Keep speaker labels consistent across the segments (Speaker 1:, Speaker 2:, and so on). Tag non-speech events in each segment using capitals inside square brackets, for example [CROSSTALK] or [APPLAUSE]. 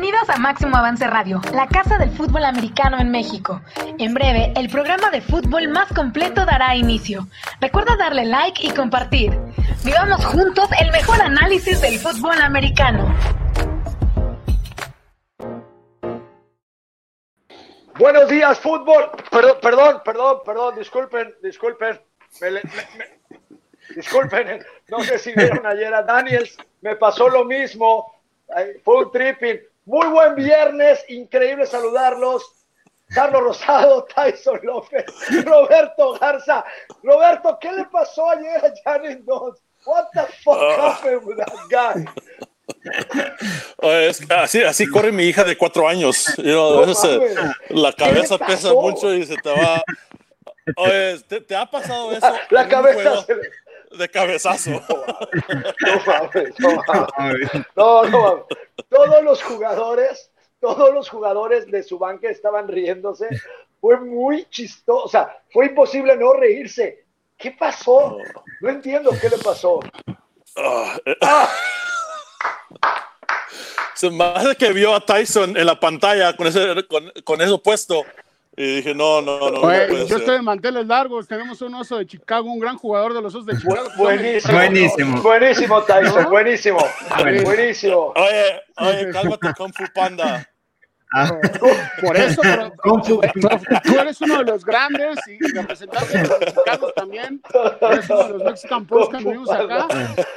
Speaker 1: Bienvenidos a Máximo Avance Radio, la casa del fútbol americano en México. En breve, el programa de fútbol más completo dará inicio. Recuerda darle like y compartir. Vivamos juntos el mejor análisis del fútbol americano.
Speaker 2: Buenos días, fútbol. Perdón, perdón, perdón, perdón, disculpen, disculpen. Disculpen, no sé si vieron ayer a Daniels, me pasó lo mismo. Fue un tripping. Muy buen viernes, increíble saludarlos. Carlos Rosado, [LAUGHS] Tyson López, Roberto Garza. Roberto, ¿qué le pasó ayer a Janet Dodds? What the fuck happened with that guy?
Speaker 3: Así, así corre mi hija de cuatro años. You know,
Speaker 2: No
Speaker 3: eh, la
Speaker 2: ¿Qué le
Speaker 3: cabeza pesa mucho y se te va. Oye, ¿te, te ha pasado eso?
Speaker 2: La cabeza se le-
Speaker 3: De cabezazo.
Speaker 2: No mames, no mames. No, no mames. Todos los jugadores, todos los jugadores de su banca estaban riéndose. Fue muy chistoso. O sea, fue imposible no reírse. ¿Qué pasó? No entiendo qué le pasó.
Speaker 3: Ah, eh. Se me hace que vio a Tyson en la pantalla con, ese, con, con eso puesto. Y dije, no, no, no. no
Speaker 4: Oye, yo
Speaker 3: ser.
Speaker 4: estoy de manteles largos. Tenemos un oso de Chicago, un gran jugador de los osos de Chicago.
Speaker 2: Buenísimo.
Speaker 5: Buenísimo.
Speaker 2: Buenísimo, Tyson.
Speaker 4: ¿No?
Speaker 2: Buenísimo.
Speaker 5: Buenísimo.
Speaker 2: Buenísimo.
Speaker 3: Oye, oye, cálmate, Kung Fu Panda.
Speaker 5: Ah,
Speaker 4: Por eso, pero,
Speaker 5: Kung Fu.
Speaker 4: pero tú eres uno de los grandes y representante de los mexicanos también. Eres uno de los Mexican Post que vivimos acá.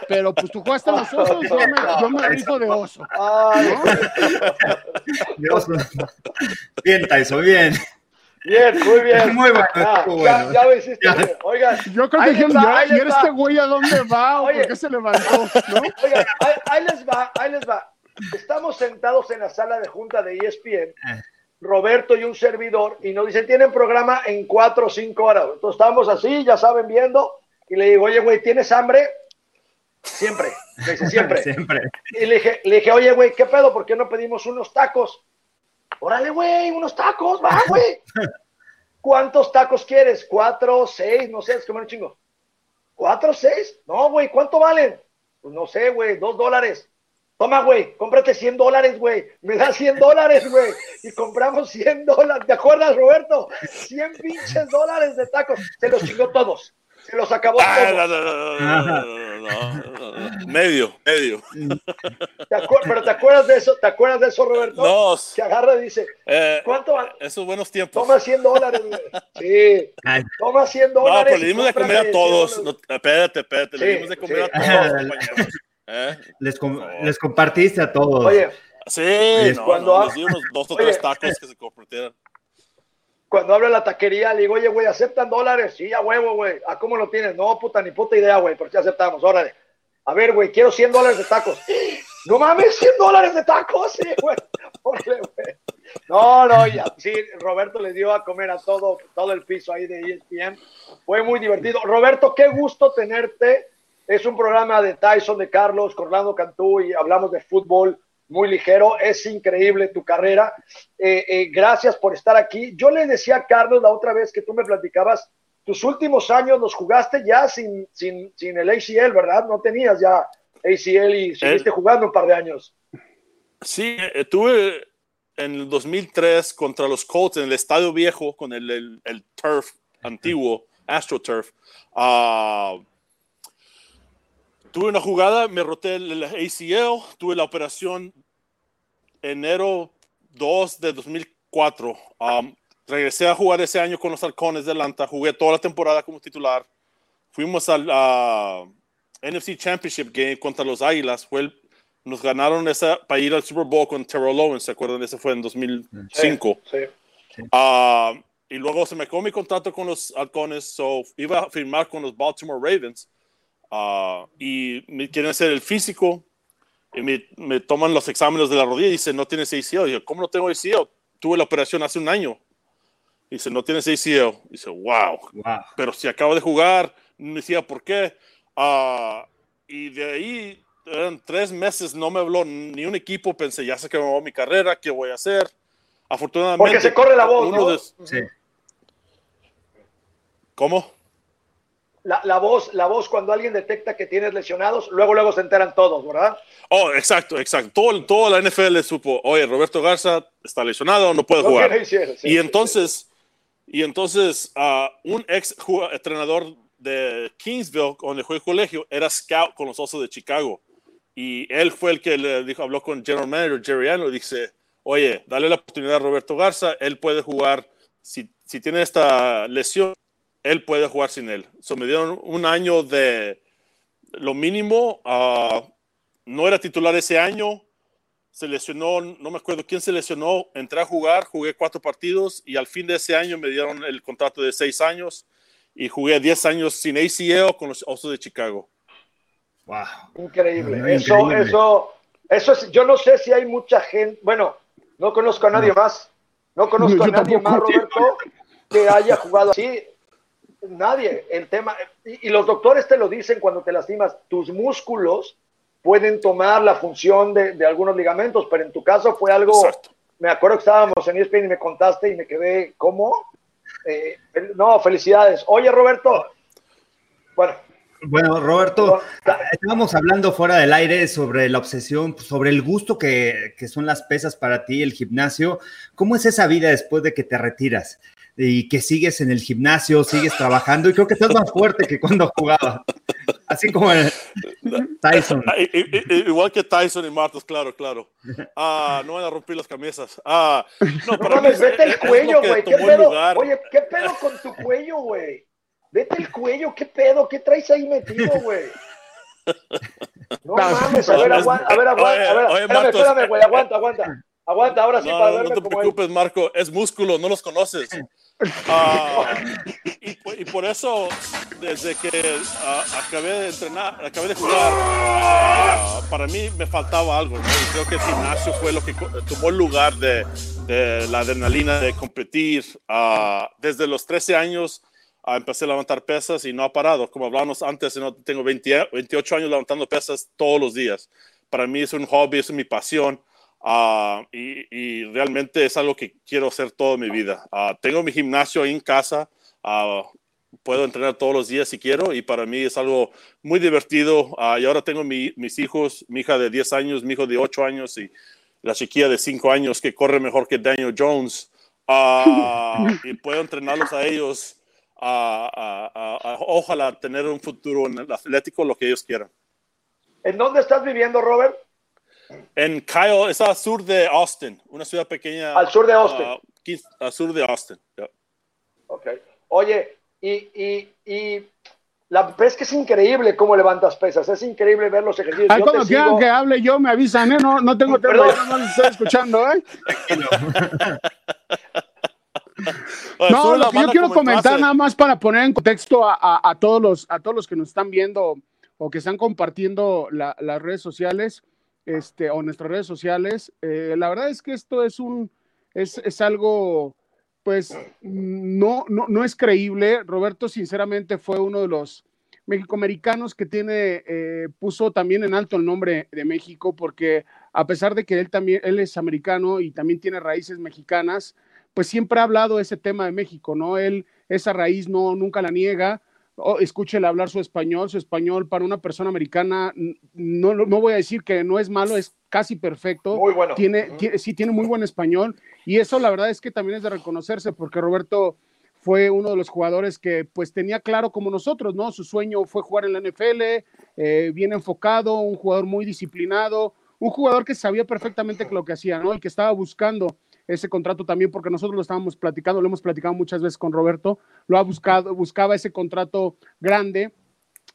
Speaker 4: Pero pues tú jugaste en los osos, yo me, yo me rifo de oso.
Speaker 5: Dios. Bien, Tyson, bien.
Speaker 2: Bien, muy bien. [LAUGHS]
Speaker 5: Muy bueno,
Speaker 2: Ya,
Speaker 5: estuvo
Speaker 2: ya,
Speaker 5: bueno.
Speaker 2: ya lo hiciste
Speaker 5: Ya.
Speaker 2: Oigan,
Speaker 4: Yo creo que dijeron, ¿y este güey a dónde va? ¿O
Speaker 2: Oye.
Speaker 4: por qué se levantó? ¿No?
Speaker 2: Oigan, ahí, ahí les va, ahí les va. Estamos sentados en la sala de junta de ESPN, Roberto y un servidor, y nos dicen, tienen programa en cuatro o cinco horas. Entonces estábamos así, ya saben, viendo, y le digo, oye, güey, ¿tienes hambre? Siempre, dice, siempre. [LAUGHS]
Speaker 5: Siempre.
Speaker 2: Y le dije, le dije, oye, güey, ¿qué pedo? ¿Por qué no pedimos unos tacos? Órale, güey, unos tacos, va, güey. [LAUGHS] ¿Cuántos tacos quieres? ¿Cuatro, seis? No sé, es que me un chingo. ¿Cuatro, seis? No, güey, ¿cuánto valen? Pues no sé, güey, dos dólares. Toma, güey, cómprate 100 dólares, güey. Me das 100 dólares, güey. Y compramos 100 dólares. ¿Te acuerdas, Roberto? 100 pinches dólares de tacos. Se los chingó todos. Se los acabó.
Speaker 3: Ah, no, no, no, medio, medio.
Speaker 2: ¿Te pero ¿te acuerdas de eso? ¿Te acuerdas de eso, Roberto?
Speaker 3: No.
Speaker 2: Que agarra y dice, ¿cuánto va?
Speaker 3: Esos buenos tiempos.
Speaker 2: Toma 100 dólares, Sí. Toma 100 dólares.
Speaker 3: No,
Speaker 2: pero
Speaker 3: le dimos de comer a todos. espérate, espérate.
Speaker 2: Sí,
Speaker 3: le dimos de comer
Speaker 2: sí.
Speaker 3: a todos, compañeros. ¿Eh?
Speaker 5: Les, com les, compartiste a todos.
Speaker 2: Oye.
Speaker 3: Sí,
Speaker 2: cuando
Speaker 3: les di unos dos o tres tacos que se compartieron
Speaker 2: cuando habla la taquería, le digo, oye, güey, ¿aceptan dólares? Sí, a huevo, güey. ¿A cómo lo tienes? No, puta, ni puta idea, güey, pero sí aceptamos, órale. A ver, güey, quiero 100 dólares de tacos. No mames, 100 dólares de tacos, sí, [LAUGHS] güey. No, no, ya. Sí, Roberto le dio a comer a todo, todo el piso ahí de ESPN. Fue muy divertido. Roberto, qué gusto tenerte. Es un programa de Tyson, de Carlos, con Orlando Cantú y hablamos de fútbol muy ligero. Es increíble tu carrera. Eh, eh, gracias por estar aquí. Yo le decía a Carlos la otra vez que tú me platicabas, tus últimos años los jugaste ya sin, sin, sin el ACL, ¿verdad? No tenías ya ACL y seguiste jugando un par de años.
Speaker 3: Sí, estuve en el 2003 contra los Colts en el Estadio Viejo con el, el, el turf antiguo, AstroTurf. Ah, tuve una jugada, me roté el, ACL, tuve la operación enero 2 de 2004. Um, regresé a jugar ese año con los Halcones de Atlanta, jugué toda la temporada como titular. Fuimos al ah, NFC Championship Game contra los Águilas. Fue el- nos ganaron esa para ir al Super Bowl con Terrell Owens, ¿se acuerdan? Ese fue en 2005.
Speaker 2: Sí.
Speaker 3: Ah, y luego se me acabó mi contrato con los Halcones, so iba a firmar con los Baltimore Ravens. Ah, y me quieren hacer el físico y me, me toman los exámenes de la rodilla y dicen, no tienes ACL. Y yo, ¿cómo no tengo ACL? Tuve la operación hace un año. Y dice, no tienes ACL. Y dice, wow.
Speaker 5: Wow.
Speaker 3: Pero si acabo de jugar, no decía por qué. Ah, y de ahí, eran tres meses, no me habló ni un equipo. Pensé, ya se acabó mi carrera, ¿qué voy a hacer? Afortunadamente.
Speaker 2: Porque se corre la voz,
Speaker 3: uno
Speaker 2: ¿no?
Speaker 3: de-
Speaker 5: Sí.
Speaker 3: ¿Cómo?
Speaker 2: La, la, voz, la voz cuando alguien detecta que tienes lesionados, luego luego se enteran todos, ¿verdad?
Speaker 3: Oh, exacto, exacto. Todo, toda la NFL supo, oye, Roberto Garza está lesionado, no puede jugar. [LAUGHS]
Speaker 2: Sí,
Speaker 3: y entonces, y entonces uh, un ex entrenador de Kingsville, donde fue el colegio, era scout con los Osos de Chicago. Y él fue el que le dijo, habló con General Manager Jerry Allen y dice, oye, dale la oportunidad a Roberto Garza, él puede jugar, si, si tiene esta lesión, él puede jugar sin él. So, me dieron un año de lo mínimo. Uh, no era titular ese año. Se lesionó, no me acuerdo quién se lesionó. Entré a jugar, jugué cuatro partidos y al fin de ese año me dieron el contrato de seis años y jugué diez años sin ACL con los Osos de Chicago.
Speaker 2: Wow. Increíble. Eso, increíble. eso, eso es, yo no sé si hay mucha gente, bueno, no conozco a nadie no. más. No conozco no, a [LAUGHS] nadie más, Roberto, que haya jugado así nadie. El tema, y, y, los doctores te lo dicen cuando te lastimas, tus músculos pueden tomar la función de, de algunos ligamentos, pero en tu caso fue algo, Exacto. me acuerdo que estábamos en ESPN y me contaste y me quedé, ¿cómo? Eh, no, felicidades. Oye, Roberto, bueno.
Speaker 5: Bueno, Roberto, estábamos hablando fuera del aire sobre la obsesión, sobre el gusto que, que son las pesas para ti, el gimnasio. ¿Cómo es esa vida después de que te retiras? Y que sigues en el gimnasio, sigues trabajando y creo que estás más fuerte que cuando jugaba. Así como Tyson.
Speaker 3: Igual que Tyson y Martos, claro, claro. Ah, no van a romper las camisas. Ah,
Speaker 2: no, para no, vete el cuello, güey. ¿Qué pedo? Oye, ¿qué pedo con tu cuello, güey? Vete el cuello, ¿qué pedo? ¿Qué traes ahí metido, güey? No mames, a ver, aguanta, a ver, aguanta, a ver, espérame, espérame, güey, aguanta, aguanta. Aguanta, ahora sí,
Speaker 3: no,
Speaker 2: para
Speaker 3: no,
Speaker 2: verme
Speaker 3: no te
Speaker 2: como
Speaker 3: preocupes, Marco, es músculo, no los conoces. [LAUGHS] Ah, y, y, por eso, desde que uh, acabé de entrenar, acabé de jugar, uh, para mí me faltaba algo. ¿no? Y creo que el gimnasio fue lo que tomó el lugar de, de la adrenalina de competir. Uh, desde los 13 años empecé a levantar pesas y no ha parado. Como hablábamos antes, no tengo 20, 28 años levantando pesas todos los días. Para mí es un hobby, es mi pasión. Uh, y, y, realmente es algo que quiero hacer toda mi vida. Uh, tengo mi gimnasio ahí en casa, uh, puedo entrenar todos los días si quiero y para mí es algo muy divertido. y ahora tengo mi, mis hijos, mi hija de 10 años, mi hijo de 8 años y la chiquilla de 5 años que corre mejor que Daniel Jones [LAUGHS] y puedo entrenarlos a ellos. ojalá tener un futuro en el atlético, lo que ellos quieran.
Speaker 2: ¿En dónde estás viviendo, Robert?
Speaker 3: En Kyle, es al sur de Austin, una ciudad pequeña.
Speaker 2: Al sur de Austin.
Speaker 3: Uh, al sur de Austin. Yeah.
Speaker 2: Ok. Oye, y, y, y la es que es increíble cómo levantas pesas, es increíble ver los ejercicios.
Speaker 4: Ay, cuando quieran sigo... que hable yo, me avisan, ¿eh? No, no tengo tiempo, no les estoy escuchando, ¿eh? [LAUGHS] no, lo que yo quiero comentar nada más para poner en contexto a, a, a, todos los, a todos los que nos están viendo o que están compartiendo la, las redes sociales este, o nuestras redes sociales. Eh, la verdad es que esto es un, es, es algo, pues, no, no, no, es creíble. Roberto, sinceramente, fue uno de los mexicoamericanos que tiene, eh, puso también en alto el nombre de México, porque a pesar de que él también, él es americano y también tiene raíces mexicanas, pues siempre ha hablado ese tema de México, ¿no? Él esa raíz no, nunca la niega oh, escúchele hablar su español, su español para una persona americana, no, no voy a decir que no es malo, es casi perfecto.
Speaker 2: Muy bueno.
Speaker 4: Tiene, uh -huh. tiene, sí, tiene muy buen español y eso la verdad es que también es de reconocerse porque Roberto fue uno de los jugadores que pues tenía claro como nosotros, ¿no? Su sueño fue jugar en la NFL, eh, bien enfocado, un jugador muy disciplinado, un jugador que sabía perfectamente lo que hacía, ¿no? Y que estaba buscando ese contrato también, porque nosotros lo estábamos platicando, lo hemos platicado muchas veces con Roberto, lo ha buscado, buscaba ese contrato grande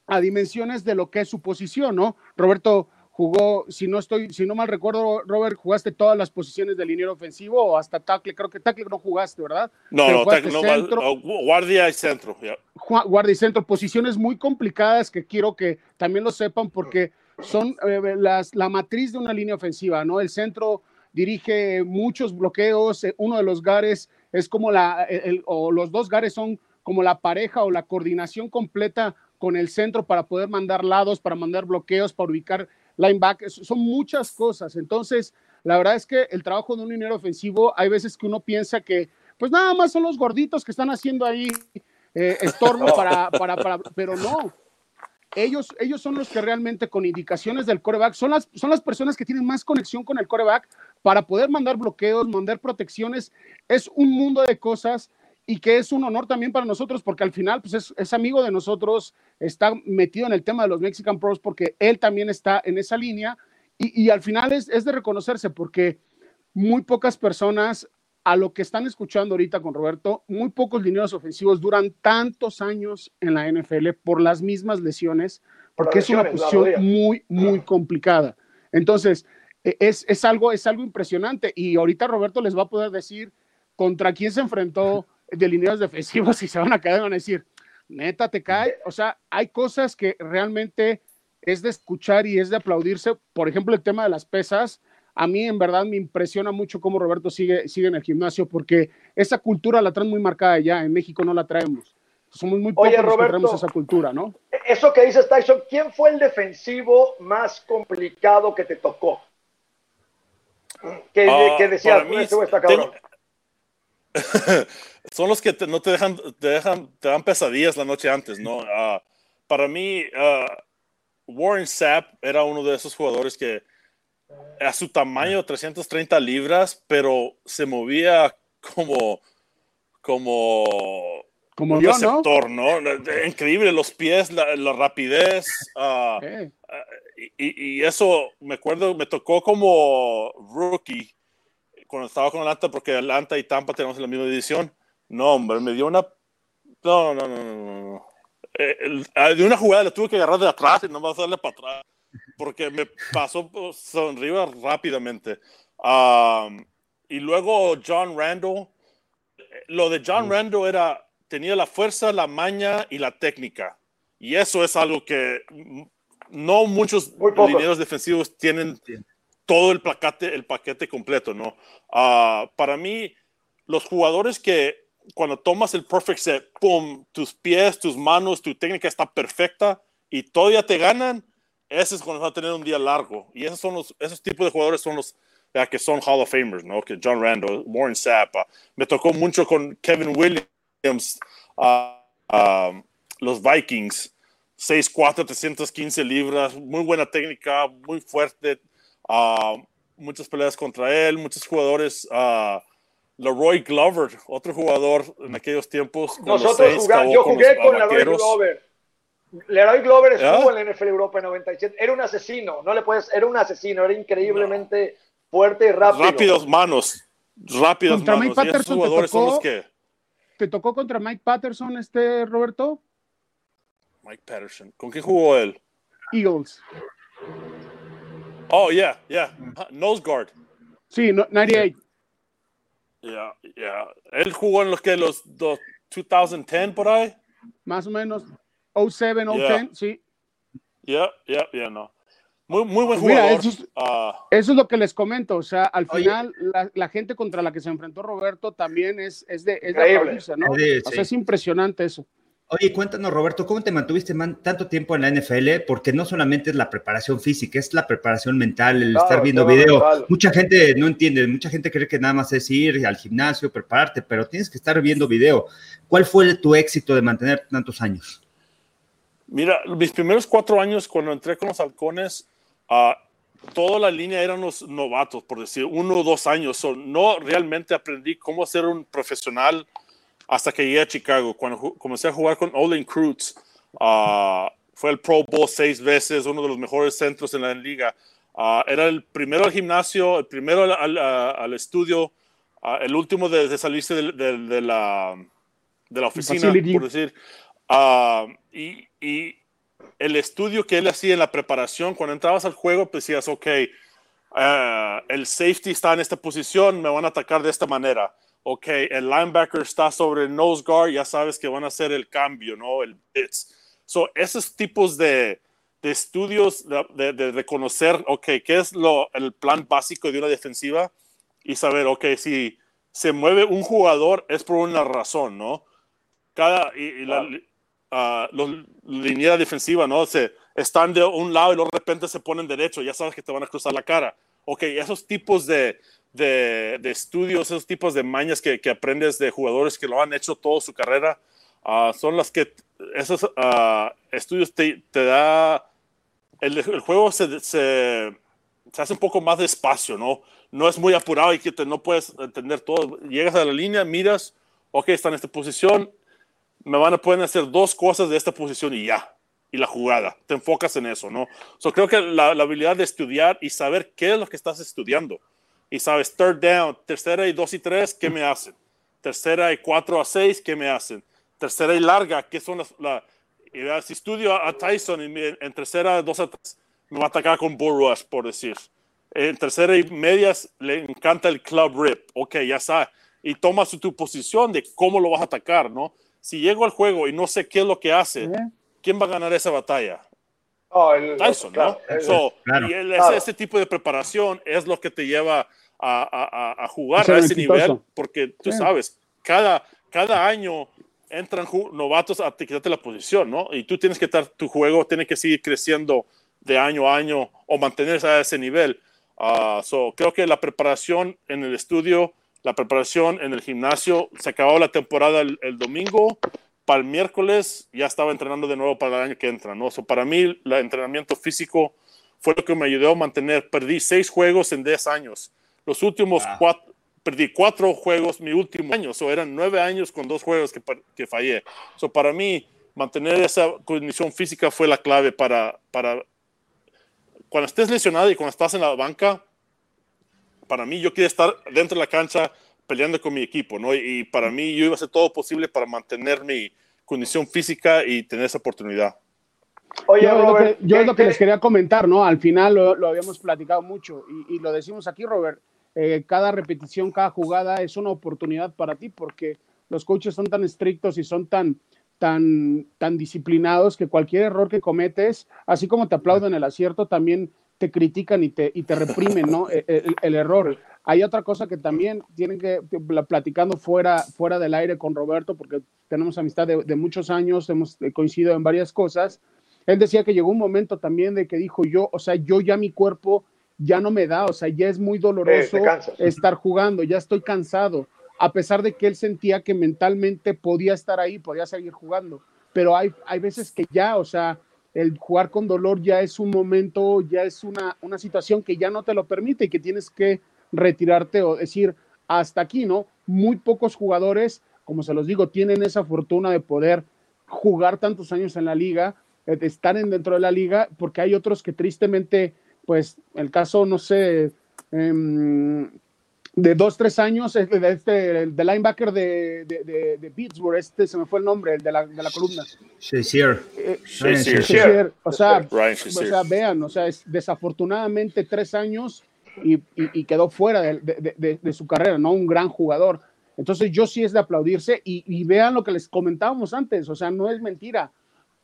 Speaker 4: a dimensiones de lo que es su posición, ¿no? Roberto jugó, si no estoy, si no mal recuerdo, Robert, jugaste todas las posiciones del liniero ofensivo o hasta tackle, creo que tackle no jugaste, ¿verdad?
Speaker 3: No, no, tackle, no, centro, guardia y centro. Yeah.
Speaker 4: Guardia y centro, posiciones muy complicadas que quiero que también lo sepan porque son eh, las, la matriz de una línea ofensiva, ¿no? El centro dirige muchos bloqueos, eh, uno de los gares es como la, el, o los dos gares son como la pareja o la coordinación completa con el centro para poder mandar lados, para mandar bloqueos, para ubicar linebackers, son muchas cosas. Entonces, la verdad es que el trabajo de un liniero ofensivo, hay veces que uno piensa que, pues nada más son los gorditos que están haciendo ahí eh, estorbo [LAUGHS] para, para, para, pero no. Ellos, ellos son los que realmente con indicaciones del coreback, son las, son las personas que tienen más conexión con el coreback para poder mandar bloqueos, mandar protecciones. Es un mundo de cosas y que es un honor también para nosotros porque al final pues es, es, amigo de nosotros, está metido en el tema de los Mexican Pros porque él también está en esa línea y, y al final es, es, de reconocerse porque muy pocas personas a lo que están escuchando ahorita con Roberto, muy pocos lineos ofensivos duran tantos años en la NFL por las mismas lesiones, porque es una posición muy, muy complicada. Entonces, es, es, algo, es algo impresionante y ahorita Roberto les va a poder decir contra quién se enfrentó de lineos defensivos y se van a quedar y van a decir, neta, te cae. O sea, hay cosas que realmente es de escuchar y es de aplaudirse. Por ejemplo, el tema de las pesas a mí en verdad me impresiona mucho cómo Roberto sigue, sigue en el gimnasio, porque esa cultura la traen muy marcada ya, en México no la traemos. Somos muy pocos Oye, Roberto, que traemos esa cultura, ¿no?
Speaker 2: Eso que dices, Tyson, ¿quién fue el defensivo más complicado que te tocó? Que, uh, que decías, mí, este está cabrón. [LAUGHS]
Speaker 3: son los que te, no te dejan, te dejan, te dan pesadillas la noche antes, ¿no? Uh, para mí, uh, Warren Sapp era uno de esos jugadores que a su tamaño, 330 libras, pero se movía como, como,
Speaker 4: como un yo,
Speaker 3: receptor, ¿no? Increíble, los pies, la, la rapidez. Uh, okay. Y, y, eso, me acuerdo, me tocó como rookie cuando estaba con Atlanta, porque Atlanta y Tampa tenemos la misma división. No, hombre, me dio una... No, no, no, no. no. Eh, el, de una jugada le tuve que agarrar de atrás y no más darle para atrás porque me pasó sonriba rápidamente. Um, y luego John Randall, lo de John Randall era, tenía la fuerza, la maña y la técnica. Y eso es algo que no muchos lineros defensivos tienen todo el paquete, el paquete completo, ¿no? Uh, para mí, los jugadores que cuando tomas el perfect set, pum, tus pies, tus manos, tu técnica está perfecta y todavía te ganan, ese es cuando va a tener un día largo. Y esos son los, esos tipos de jugadores son los ya, que son Hall of Famers, ¿no? Que John Randall, Warren Sapp. Uh, me tocó mucho con Kevin Williams, uh, uh, los Vikings. 6'4, 315 libras, muy buena técnica, muy fuerte. muchas peleas contra él, muchos jugadores. Leroy Glover, otro jugador en aquellos tiempos.
Speaker 2: Nosotros jugamos, yo jugué con, con Leroy Glover. Leroy Glover estuvo en la NFL Europa en 97. Era un asesino, no le puedes, era un asesino, era increíblemente fuerte y rápido.
Speaker 3: Rápidos manos, rápidos
Speaker 4: contra
Speaker 3: manos.
Speaker 4: Mike Patterson te tocó, son los que... ¿Te tocó contra Mike Patterson este, Roberto?
Speaker 3: Mike Patterson. ¿Con quién jugó él?
Speaker 4: Eagles.
Speaker 3: Oh, yeah, yeah. Nose guard.
Speaker 4: Sí, 98.
Speaker 3: Yeah, yeah. Él jugó en los que los, los 2010 por ahí.
Speaker 4: Más o menos. 07, 010, sí.
Speaker 3: Ya, ya, ya, no. Muy, muy buen jugador. Mira,
Speaker 4: eso, es, uh, eso, es, lo que les comento. O sea, al final, la, la, gente contra la que se enfrentó Roberto también es, es de, es de ¿no? Sí, o sea, es impresionante eso.
Speaker 5: Oye, cuéntanos, Roberto, ¿cómo te mantuviste man, tanto tiempo en la NFL? Porque no solamente es la preparación física, es la preparación mental, el claro, estar viendo video. Mental. Mucha gente no entiende, mucha gente cree que nada más es ir al gimnasio, prepararte, pero tienes que estar viendo video. ¿Cuál fue tu éxito de mantener tantos años?
Speaker 3: Mira, mis primeros cuatro años cuando entré con los halcones, uh, toda la línea eran los novatos, por decir, uno o dos años. So, no realmente aprendí cómo ser un profesional hasta que llegué a Chicago. Cuando comencé a jugar con Olin Cruz, uh, fue el Pro Bowl seis veces, uno de los mejores centros en la liga. Uh, era el primero al gimnasio, el primero al, al, al estudio, el último de, de salirse de, de, de, la, de la oficina, por decir. Y, y, el estudio que él hacía en la preparación, cuando entrabas al juego, pues decías, ok, el safety está en esta posición, me van a atacar de esta manera. Ok, el linebacker está sobre el nose guard, ya sabes que van a hacer el cambio, ¿no? El bits. So, esos tipos de, de estudios, de, de, reconocer, ok, qué es lo, el plan básico de una defensiva y saber, ok, si se mueve un jugador es por una razón, ¿no? Cada, y, y la, uh, los línea defensiva, ¿no? Se, están de un lado y de repente se ponen derecho, ya sabes que te van a cruzar la cara. Ok, esos tipos de, de, de estudios, esos tipos de mañas que, que, aprendes de jugadores que lo han hecho toda su carrera, Ah, son las que esos ah, estudios te, te da, el, el juego se, se, se, hace un poco más despacio, ¿no? No es muy apurado y que te, no puedes entender todo. Llegas a la línea, miras, ok, está en esta posición, me van a poder hacer dos cosas de esta posición y ya. Y la jugada, te enfocas en eso, ¿no? So, creo que la, la habilidad de estudiar y saber qué es lo que estás estudiando. Y sabes, third down, tercera y dos y tres, ¿qué me hacen? Tercera y cuatro a seis, ¿qué me hacen? tercera y larga, que son las... La, si estudio a, Tyson en, en, tercera, dos a tres, me va a atacar con bull rush, por decir. En tercera y medias le encanta el club rip. Ok, ya sabe. Y tomas tu posición de cómo lo vas a atacar, ¿no? Si llego al juego y no sé qué es lo que hace, ¿quién va a ganar esa batalla?
Speaker 2: Oh, el,
Speaker 3: Tyson, ¿no? so, Y el, ese, ese, tipo de preparación es lo que te lleva a, a, a jugar a ese nivel, porque tú sabes, cada, cada año entran novatos a quitarte la posición, ¿no? Y tú tienes que estar, tu juego tiene que seguir creciendo de año a año o mantenerse a ese nivel. Uh, so, creo que la preparación en el estudio, la preparación en el gimnasio, se acabó la temporada el, el domingo, para el miércoles ya estaba entrenando de nuevo para el año que entra, ¿no? So, para mí, el entrenamiento físico fue lo que me ayudó a mantener, perdí seis juegos en 10 años. Los últimos ah. cuatro, perdí cuatro juegos mi último año, o eran nueve años con dos juegos que, que fallé. So, para mí, mantener esa condición física fue la clave para, para cuando estés lesionado y cuando estás en la banca, para mí yo quiero estar dentro de la cancha peleando con mi equipo, ¿no? Y, para mí yo iba a hacer todo posible para mantener mi condición física y tener esa oportunidad.
Speaker 4: Oye, yo, Robert, lo que, yo lo que les quería comentar, ¿no? Al final lo, lo habíamos platicado mucho y, y, lo decimos aquí, Robert. Eh, cada repetición, cada jugada es una oportunidad para ti porque los coaches son tan estrictos y son tan, tan, tan disciplinados que cualquier error que cometes, así como te aplauden el acierto, también te critican y te, y te reprimen ¿no? E, el, el, error. Hay otra cosa que también tienen que, platicando fuera, fuera del aire con Roberto, porque tenemos amistad de, de muchos años, hemos coincidido en varias cosas. Él decía que llegó un momento también de que dijo yo, o sea, yo ya mi cuerpo ya no me da, o sea, ya es muy doloroso estar jugando, ya estoy cansado, a pesar de que él sentía que mentalmente podía estar ahí, podía seguir jugando, pero hay, hay veces que ya, o sea, el jugar con dolor ya es un momento, ya es una, una situación que ya no te lo permite y que tienes que retirarte o decir hasta aquí, ¿no? Muy pocos jugadores, como se los digo, tienen esa fortuna de poder jugar tantos años en la liga, de estar en dentro de la liga, porque hay otros que tristemente pues el caso, no sé, eh, de dos, tres años, de este, de linebacker de, de, de, Pittsburgh, este se me fue el nombre, el de la, de la columna.
Speaker 5: Shazier.
Speaker 4: Eh, Shazier. O sea, o sea, vean, o sea, es desafortunadamente tres años y, y, y quedó fuera de, de, su carrera, ¿no? Un gran jugador. Entonces yo sí es de aplaudirse y, y vean lo que les comentábamos antes, o sea, no es mentira.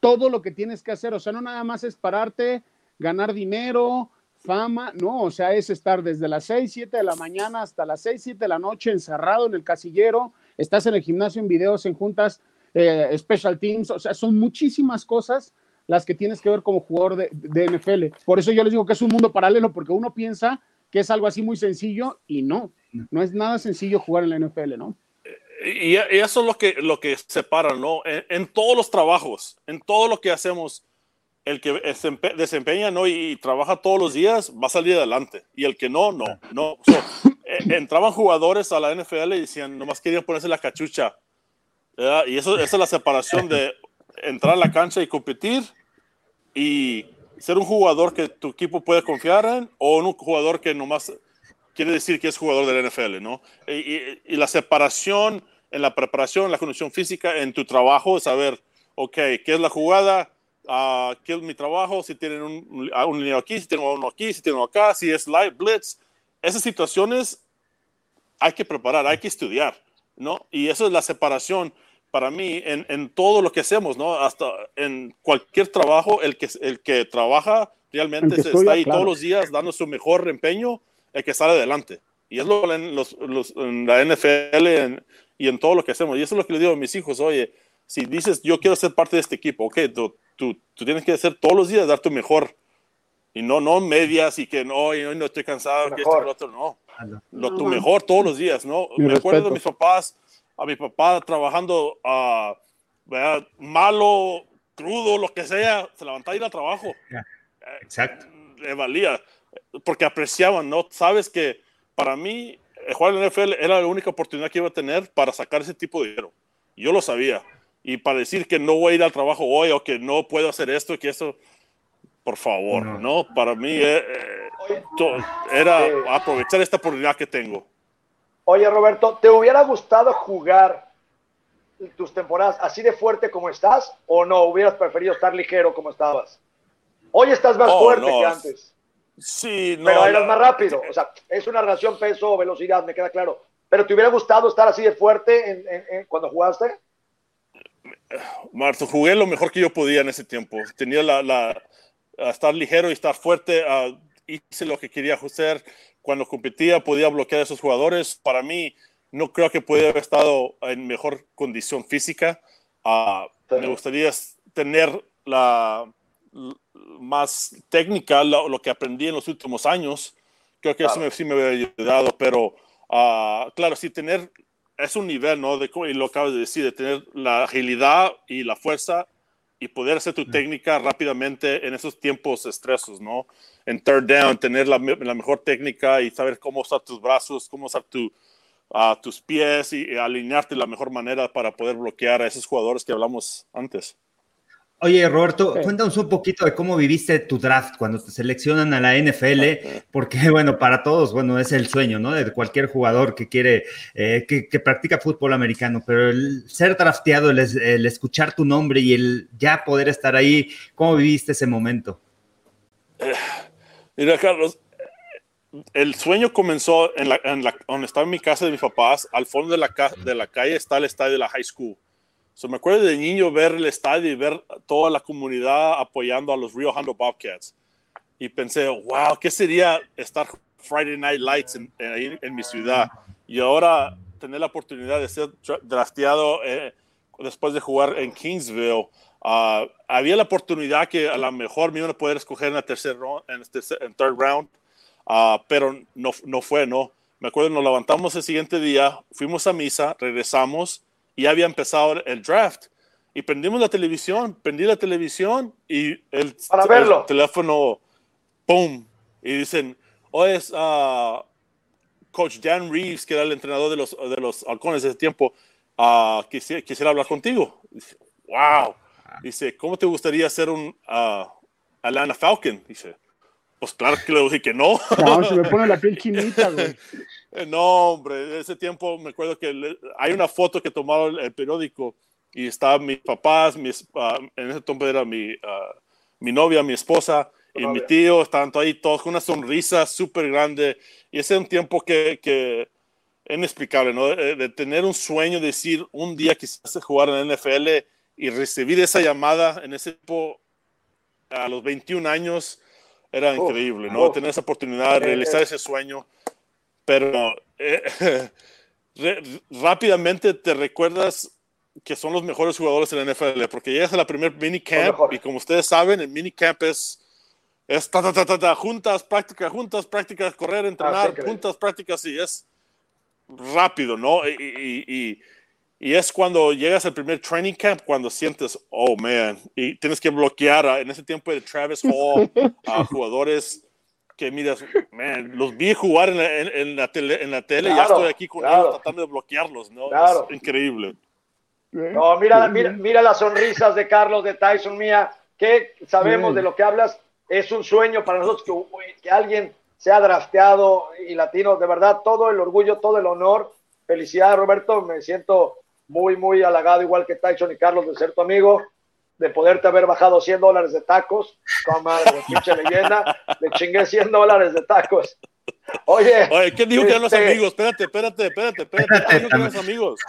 Speaker 4: Todo lo que tienes que hacer, o sea, no nada más es pararte, ganar dinero, fama, no, o sea, es estar desde las 6, 7 de la mañana hasta las 6, 7 de la noche encerrado en el casillero, estás en el gimnasio, en videos, en juntas, eh, special teams, o sea, son muchísimas cosas las que tienes que ver como jugador de, NFL. Por eso yo les digo que es un mundo paralelo, porque uno piensa que es algo así muy sencillo y no, no es nada sencillo jugar en la NFL, ¿no?
Speaker 3: Y, eso es lo que, lo que separa, ¿no? En todos los trabajos, en todo lo que hacemos, el que desempeña ¿no? y, trabaja todos los días va a salir adelante. Y el que no, no. no. So, eh, entraban jugadores a la NFL y decían, nomás querían ponerse la cachucha. ¿verdad? Y eso, esa es la separación de entrar a la cancha y competir y ser un jugador que tu equipo puede confiar en o un jugador que nomás quiere decir que es jugador de la NFL, ¿no? Y, y, y la separación en la preparación, en la condición física, en tu trabajo, saber, ok, ¿qué es la jugada? Uh, qué es mi trabajo, si tienen un, un niño aquí, si tienen uno aquí, si uno acá, si es live blitz. Esas situaciones hay que preparar, hay que estudiar, ¿no? Y eso es la separación para mí en, en todo lo que hacemos, ¿no? Hasta en cualquier trabajo, el que, el que trabaja realmente que está ahí claro. todos los días dando su mejor empeño, el que sale adelante. Y es lo en, los, los, en la NFL en, y en todo lo que hacemos. Y eso es lo que le digo a mis hijos, oye, si dices, yo quiero ser parte de este equipo, ok, tú, tú, tú, tienes que hacer todos los días, dar tu mejor. Y no, no medias y que no, y no, no estoy cansado, que esto, lo otro, no. Lo, tu mejor todos los días, ¿no? Mi Me respeto. acuerdo de mis papás, a mi papá trabajando uh, malo, crudo, lo que sea, se levantaba y ir al trabajo.
Speaker 5: Exacto.
Speaker 3: Le valía, porque apreciaban, ¿no? Sabes que para mí, jugar en la NFL era la única oportunidad que iba a tener para sacar ese tipo de dinero. Yo lo sabía. Y para decir que no voy a ir al trabajo hoy o que no puedo hacer esto, que eso, por favor, ¿no? Para mí eh, eh, era aprovechar esta oportunidad que tengo.
Speaker 2: Oye, Roberto, ¿te hubiera gustado jugar tus temporadas así de fuerte como estás o no? ¿Hubieras preferido estar ligero como estabas? Hoy estás más oh, fuerte que antes.
Speaker 3: Sí, no.
Speaker 2: Pero eras más rápido. O sea, es una relación peso-velocidad, me queda claro. ¿Pero te hubiera gustado estar así de fuerte cuando jugaste?
Speaker 3: Marto, jugué lo mejor que yo podía en ese tiempo. Tenía la, la estar ligero y estar fuerte. Uh, hice lo que quería hacer. Cuando competía podía bloquear a esos jugadores. Para mí, no creo que pudiera haber estado en mejor condición física. Uh, me gustaría tener la más técnica, lo, que aprendí en los últimos años. Creo que eso me, sí me hubiera ayudado, pero uh, claro, sí tener es un nivel, ¿no? De, y lo acabas de decir, de tener la agilidad y la fuerza y poder hacer tu técnica rápidamente en esos tiempos estresos, ¿no? En third down, tener la, la mejor técnica y saber cómo usar tus brazos, cómo usar tu, uh, tus pies y, y, alinearte de la mejor manera para poder bloquear a esos jugadores que hablamos antes.
Speaker 5: Oye, Roberto, cuéntanos un poquito de cómo viviste tu draft cuando te seleccionan a la NFL, porque, [LAUGHS] bueno, para todos, bueno, es el sueño, ¿no? De cualquier jugador que quiere, eh, que, practica fútbol americano, pero el ser drafteado, el, escuchar tu nombre y el ya poder estar ahí, ¿cómo viviste ese momento?
Speaker 3: Eh, mira, Carlos, el sueño comenzó en la, en la, donde estaba en mi casa de mis papás, al fondo de la, de la calle está el estadio de la high school So, me acuerdo de niño ver el estadio y ver toda la comunidad apoyando a los Rio Hondo Bobcats. Y pensé, wow, ¿qué sería estar Friday Night Lights en, en, mi ciudad? Y ahora tener la oportunidad de ser drafteado eh, después de jugar en Kingsville. Uh, había la oportunidad que a lo mejor me iban a poder escoger en la tercer round, en, este, en third round, uh, pero no, no fue, ¿no? Me acuerdo, nos levantamos el siguiente día, fuimos a misa, regresamos y había empezado el draft. Y prendimos la televisión, prendí la televisión y el,
Speaker 2: Para verlo.
Speaker 3: teléfono, ¡pum! Y dicen, oh, es uh, Coach Dan Reeves, que era el entrenador de los, de los halcones de ese tiempo, uh, quisiera, quisiera, hablar contigo. Dice, ¡Wow! Dice, ¿cómo te gustaría ser un uh, Atlanta Falcon? Dice, pues claro que le dije que no.
Speaker 4: No, [LAUGHS] se me pone la piel chinita, güey.
Speaker 3: No, hombre, ese tiempo me acuerdo que hay una foto que tomaron el, periódico y estaban mis papás, mis, uh, en ese tiempo era mi, uh, mi novia, mi esposa y mi tío, estaban ahí todos con una sonrisa súper grande. Y ese es un tiempo que, que inexplicable, ¿no? De, de, tener un sueño, de decir un día quisiste jugar en la NFL y recibir esa llamada en ese tiempo a los 21 años era increíble, ¿no? Tener esa oportunidad de realizar ese sueño. Pero eh, [LAUGHS] rápidamente te recuerdas que son los mejores jugadores en la NFL, porque llegas a la primer minicamp y como ustedes saben, el minicamp es, es ta, ta, ta, ta, juntas, prácticas, juntas, prácticas, correr, entrenar, ah, juntas, prácticas, y es rápido, ¿no? Y, y, y, es cuando llegas al primer training camp, cuando sientes, oh, man, y tienes que bloquear a, en ese tiempo de Travis Hall a [LAUGHS] jugadores que miras, man, los vi jugar en la, en, la tele, en la tele y ya estoy aquí con ellos tratando de bloquearlos, ¿no? Es increíble.
Speaker 2: No, mira, mira, mira las sonrisas de Carlos, de Tyson, mía, que sabemos de lo que hablas. Es un sueño para nosotros que, que alguien sea drafteado y latino. De verdad, todo el orgullo, todo el honor. Felicidades, Roberto. Me siento muy, muy halagado, igual que Tyson y Carlos, de ser tu amigo de poderte haber bajado 100 dólares de tacos, como pinche leyenda, le chingué 100 dólares de tacos. Oye,
Speaker 3: Oye ¿quién dijo que eran los este, amigos? Espérate, espérate, espérate, espérate. ¿Quién dijo que eran los amigos?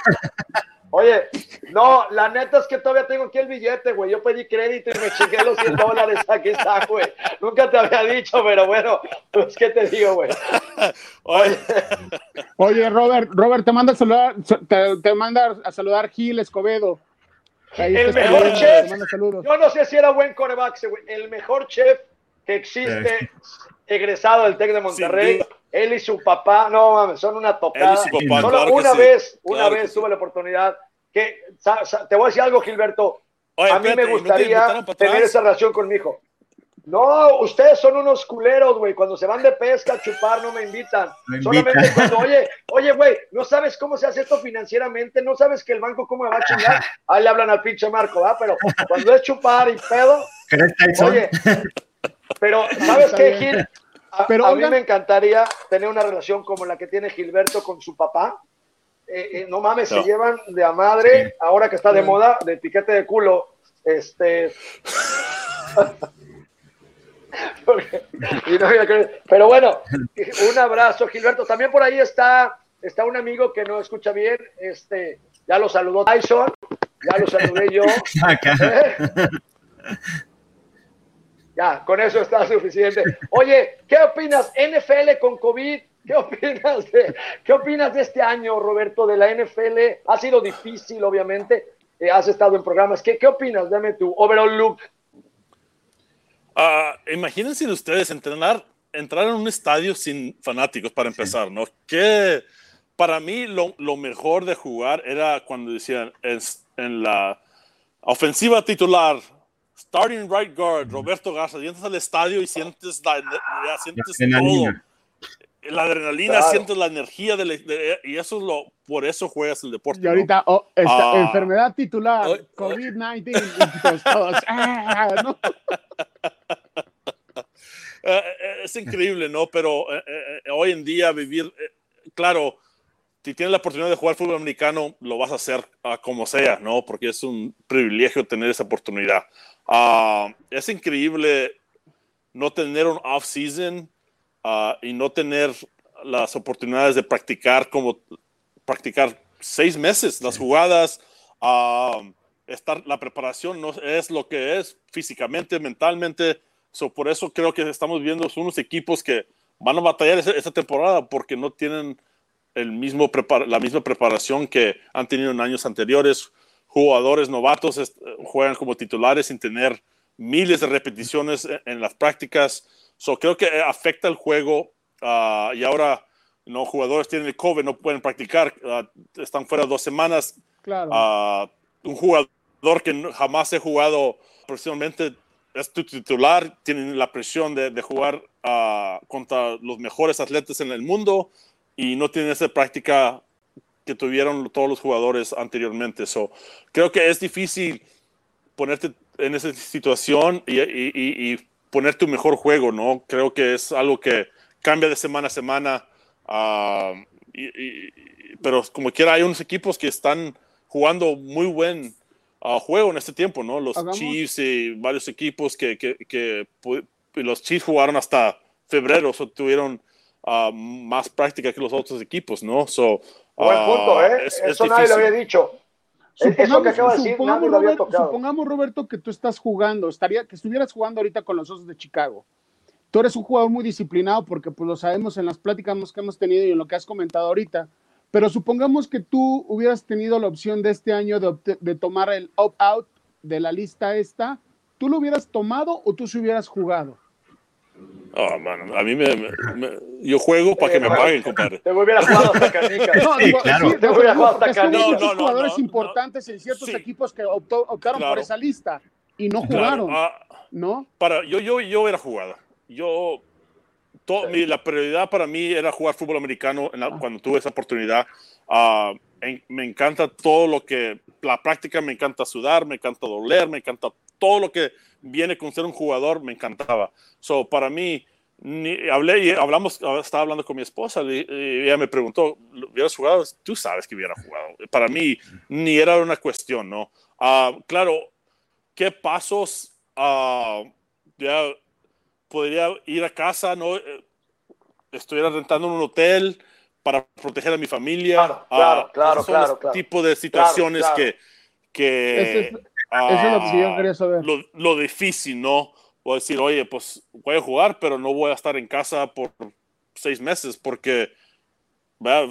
Speaker 2: Oye, no, la neta es que todavía tengo aquí el billete, güey. Yo pedí crédito y me chingué los 100 dólares. Aquí está, güey. Nunca te había dicho, pero bueno, pues, ¿qué te digo, güey?
Speaker 4: Oye. Oye, Robert, Robert, te manda a saludar, te, te manda a saludar Gil Escobedo
Speaker 2: el mejor chef, yo no sé si era buen coreback, el mejor chef que existe, egresado del TEC de Monterrey. Él y su papá, no mames, son una tocada. Solo una vez, una vez tuve la oportunidad que, te voy a decir algo, Gilberto. a mí me gustaría tener esa relación con mi hijo. No, ustedes son unos culeros, güey. Cuando se van de pesca a chupar, no me invitan. Solamente cuando, oye, oye, güey, no sabes cómo se hace esto financieramente, no sabes que el banco cómo me va a chingar. [LAUGHS] Ahí le hablan al pinche Marco, ¿va? Pero cuando es chupar y pedo, oye, pero ¿sabes qué, Gil? A, pero, a mí me encantaría tener una relación como la que tiene Gilberto con su papá. Eh, eh, no mames, se llevan de a madre, ahora que está de moda, de piquete de culo. Este. [LAUGHS] Pero bueno, un abrazo, Gilberto. También por ahí está, está un amigo que no escucha bien. Este, ya lo saludó Tyson, ya lo saludé yo. [LAUGHS] Ya, con eso está suficiente. Oye, ¿qué opinas? NFL con COVID. ¿Qué opinas de, qué opinas de este año, Roberto, de la NFL? Ha sido difícil, obviamente. Eh, has estado en programas. ¿Qué, ¿Qué opinas? Dame tu overall look.
Speaker 3: Uh, imagínense ustedes entrenar, entrar en un estadio sin fanáticos para empezar, ¿no? Para mí lo, lo, mejor de jugar era cuando decían en la ofensiva titular starting right guard, Roberto Garza, y entras al estadio y sientes, la, sientes la todo. La adrenalina, sientes la energía de, y eso es lo, por eso juegas el deporte.
Speaker 4: Y ahorita, oh, esta, ah. enfermedad titular, COVID-19, [LAUGHS]
Speaker 3: ah, ¿no? Eh, eh, es increíble, ¿no? Pero eh, hoy en día vivir, claro, si tienes la oportunidad de jugar fútbol americano, lo vas a hacer como sea, ¿no? Porque es un privilegio tener esa oportunidad. Ah, es increíble no tener un off-season ah, y no tener las oportunidades de practicar como practicar seis meses las jugadas. Estar, la preparación no es lo que es físicamente, mentalmente. por eso creo que estamos viendo unos equipos que van a batallar esta temporada porque no tienen el mismo la misma preparación que han tenido en años anteriores jugadores novatos juegan como titulares sin tener miles de repeticiones en, las prácticas. So, creo que afecta el juego ah, y ahora no jugadores tienen el COVID, no pueden practicar, ah, están fuera dos semanas.
Speaker 4: Claro.
Speaker 3: Ah, un jugador que jamás he jugado profesionalmente es tu titular, tienen la presión de, de jugar contra los mejores atletas en el mundo y no tienen esa práctica que tuvieron todos los jugadores anteriormente. So, creo que es difícil ponerte en esa situación y, y, poner tu mejor juego, ¿no? Creo que es algo que cambia de semana a semana. Ah, pero como quiera, hay unos equipos que están jugando muy buen ah, juego en este tiempo, ¿no? Los Chiefs y varios equipos que, que, que, los Chiefs jugaron hasta febrero, o tuvieron ah, más práctica que los otros equipos, ¿no? So,
Speaker 2: Buen punto, ah, ¿eh? Eso nadie lo había dicho. Eso que acaba de decir,
Speaker 4: nadie lo había tocado. Supongamos, Roberto, que tú estás jugando, estaría, que estuvieras jugando ahorita con los Osos de Chicago. Tú eres un jugador muy disciplinado porque pues lo sabemos en las pláticas que hemos tenido y en lo que has comentado ahorita. Pero supongamos que tú hubieras tenido la opción de este año de, de tomar el opt-out de la lista esta, ¿tú lo hubieras tomado o tú se hubieras jugado?
Speaker 3: Oh, mano, a mí me, yo juego para que me paguen, compadre.
Speaker 2: Te voy a jugar hasta [LAUGHS] canica. No,
Speaker 4: sí, claro. te voy a jugar hasta canica. No, no, jugadores importantes en ciertos equipos que optaron por esa lista y no jugaron, ah, ¿no?
Speaker 3: Para, yo, yo, yo era jugada. Yo, mi, la prioridad para mí era jugar fútbol americano ah. cuando tuve esa oportunidad. Uh, me encanta todo lo que, la práctica, me encanta sudar, me encanta doler, me encanta todo lo que viene con ser un jugador, me encantaba. So, para mí, ni, hablé y hablamos, estaba hablando con mi esposa y, ella me preguntó, ¿hubieras jugado? Tú sabes que hubiera jugado. Para mí, ni era una cuestión, ¿no? Uh, claro, ¿qué pasos uh, ya podría ir a casa, ¿no? Eh, estuviera rentando un hotel para proteger a mi familia.
Speaker 2: Claro, claro, claro, claro,
Speaker 3: Tipo de situaciones que... que
Speaker 4: eso es lo que yo quería saber.
Speaker 3: Lo, difícil, ¿no? A decir, oye, pues voy a jugar, pero no voy a estar en casa por seis meses porque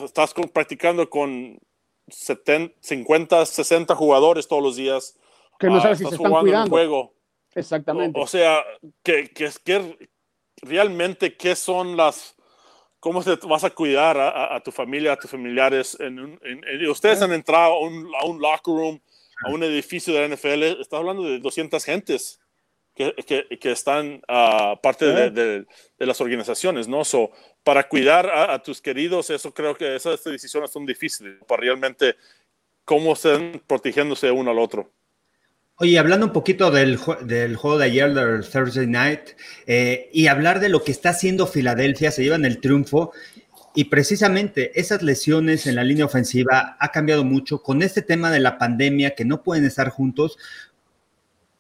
Speaker 3: estás practicando con 70, 50, 60 jugadores todos los días.
Speaker 4: Que no sabes si se están cuidando.
Speaker 3: juego.
Speaker 4: Exactamente.
Speaker 3: O, sea, que, que, que realmente qué son las cómo te vas a cuidar a, tu familia, a tus familiares. En, ustedes han entrado a un, a un, locker room, a un edificio de la NFL, estás hablando de 200 gentes que, que, que están uh, parte de, de, las organizaciones, ¿no? So, para cuidar a, tus queridos, eso creo que esas decisiones son difíciles, para realmente cómo están protegiéndose uno al otro.
Speaker 5: Oye, hablando un poquito del, del juego de ayer, del Thursday Night, eh, y hablar de lo que está haciendo Filadelfia, se llevan el triunfo, y precisamente esas lesiones en la línea ofensiva ha cambiado mucho con este tema de la pandemia, que no pueden estar juntos.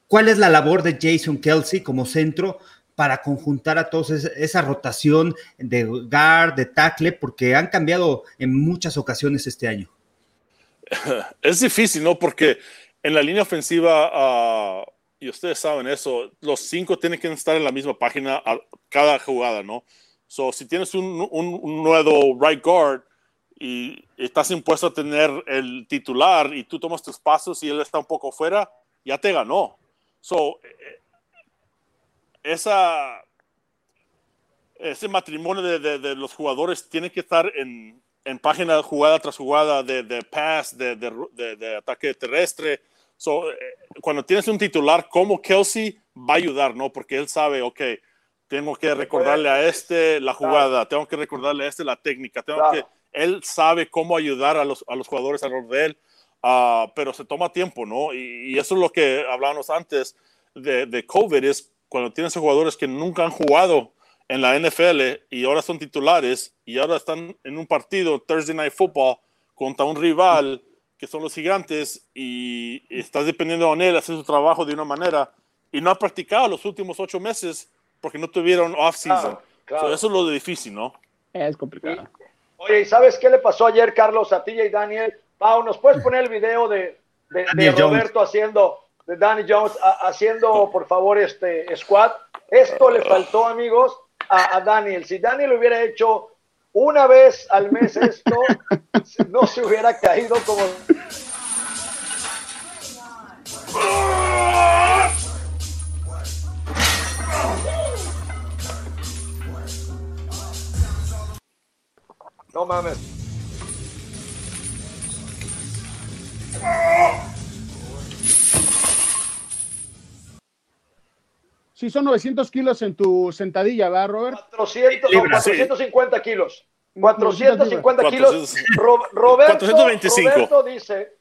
Speaker 5: ¿Cuál es la labor de Jason Kelsey como centro para conjuntar a todos esa rotación de guard, de tackle, porque han cambiado en muchas ocasiones este año? [LAUGHS]
Speaker 3: Es difícil, ¿no? Porque en la línea ofensiva, ah, y ustedes saben eso, los cinco tienen que estar en la misma página cada jugada, ¿no? So, si tienes un, un, nuevo right guard y estás impuesto a tener el titular y tú tomas tus pasos y él está un poco fuera, ya te ganó. So, eh, esa, ese matrimonio de, de, los jugadores tiene que estar en, en página jugada tras jugada de, de pass, de, de, ataque terrestre. So, eh, cuando tienes un titular como Kelsey, va a ayudar, ¿no? Porque él sabe, ok, tengo que recordarle a este la jugada, tengo que recordarle a este la técnica, tengo que, él sabe cómo ayudar a los, a los jugadores alrededor de él, uh, pero se toma tiempo, ¿no? Y, y, eso es lo que hablábamos antes de, de COVID, es cuando tienes jugadores que nunca han jugado en la NFL y ahora son titulares y ahora están en un partido Thursday Night Football contra un rival que son los gigantes y estás dependiendo de él hacer su trabajo de una manera y no ha practicado los últimos ocho meses porque no tuvieron off-season. eso es lo difícil, ¿no?
Speaker 4: Es complicado.
Speaker 2: oye, ¿y sabes qué le pasó ayer, Carlos, a ti y Daniel? Pau, ¿nos puedes poner el video de, de, Roberto haciendo, de Danny Jones, haciendo, por favor, este squat? Esto le faltó, amigos, a, Daniel. Si Daniel hubiera hecho una vez al mes esto, no se hubiera caído como... [LAUGHS] No mames.
Speaker 4: Sí, son 900 kilos en tu sentadilla, ¿verdad, Robert?
Speaker 2: 400, 450 kilos. 450 kilos. Roberto, 425. Roberto dice,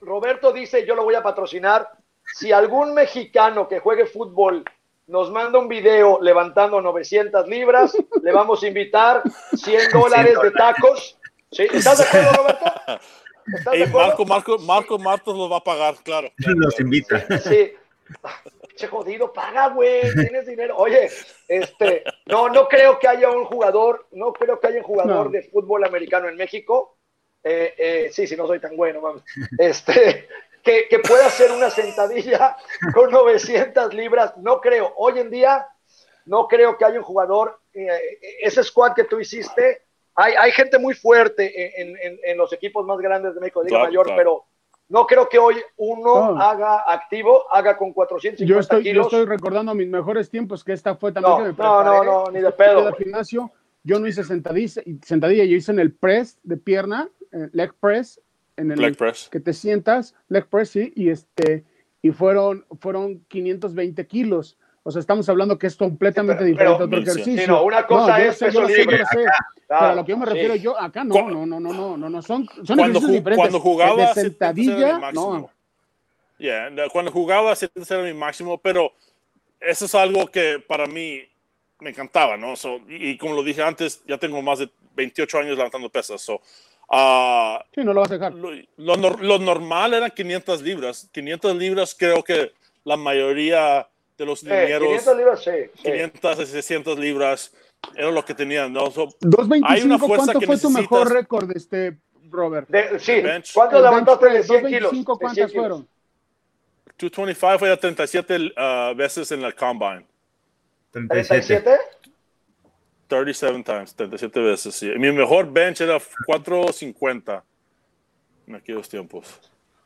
Speaker 2: Roberto dice, yo lo voy a patrocinar. Si algún mexicano que juegue fútbol nos manda un video levantando 900 libras, le vamos a invitar 100 dólares de tacos. ¿Sí? ¿Estás de acuerdo, Roberto?
Speaker 3: Marco, Marco, Marco Martos lo va a pagar, claro.
Speaker 5: Nos invita.
Speaker 2: sí. che jodido, paga, güey, tienes dinero. Oye, este, no, no creo que haya un jugador, no creo que haya un jugador de fútbol americano en México. Eh, eh, sí, sí, no soy tan bueno, vamos. Este, que, que, pueda hacer una sentadilla [LAUGHS] con 900 libras, no creo. Hoy en día, no creo que haya un jugador, eh, ese squad que tú hiciste, hay, hay gente muy fuerte en, en, en, los equipos más grandes de México, Liga Mayor, pero no creo que hoy uno haga activo, haga con 450
Speaker 4: yo estoy,
Speaker 2: kilos.
Speaker 4: Yo estoy recordando mis mejores tiempos, que esta fue también
Speaker 2: no,
Speaker 4: que me
Speaker 2: No, no, no, ni de pedo.
Speaker 4: gimnasio, yo no hice sentadilla, sentadilla, yo hice en el press de pierna, eh, leg press, en el
Speaker 3: leg press.
Speaker 4: que te sientas, leg press, sí, y este, y fueron, fueron 520 kilos. O sea, estamos hablando que es completamente diferente a otro ejercicio. Sí,
Speaker 2: no, una cosa es peso libre.
Speaker 4: pero a lo que yo me refiero yo, acá no, no, no, no, no, no, no, son, son cuando, ejercicios diferentes.
Speaker 3: Cuando jugaba,
Speaker 4: de sentadilla, no.
Speaker 3: Yeah, cuando jugaba, era mi máximo, pero eso es algo que para mí me encantaba, ¿no? So, y, como lo dije antes, ya tengo más de 28 años levantando pesas. So, uh,
Speaker 4: sí, no lo vas a dejar.
Speaker 3: Lo, lo, lo normal eran 500 libras. 500 libras creo que la mayoría de los linieros.
Speaker 2: 500 libras, sí,
Speaker 3: 500 a 600 libras era lo que tenían. ¿no? So,
Speaker 4: 225, ¿cuánto fue tu mejor récord, este, Robert?
Speaker 2: De, sí, ¿cuánto levantaste de 100 kilos? 225,
Speaker 4: ¿cuántas fueron?
Speaker 3: 225 fue a 37 uh, veces en el combine.
Speaker 2: 37.
Speaker 3: 37 times, 37 veces, sí. Mi mejor bench era 450 en aquellos tiempos.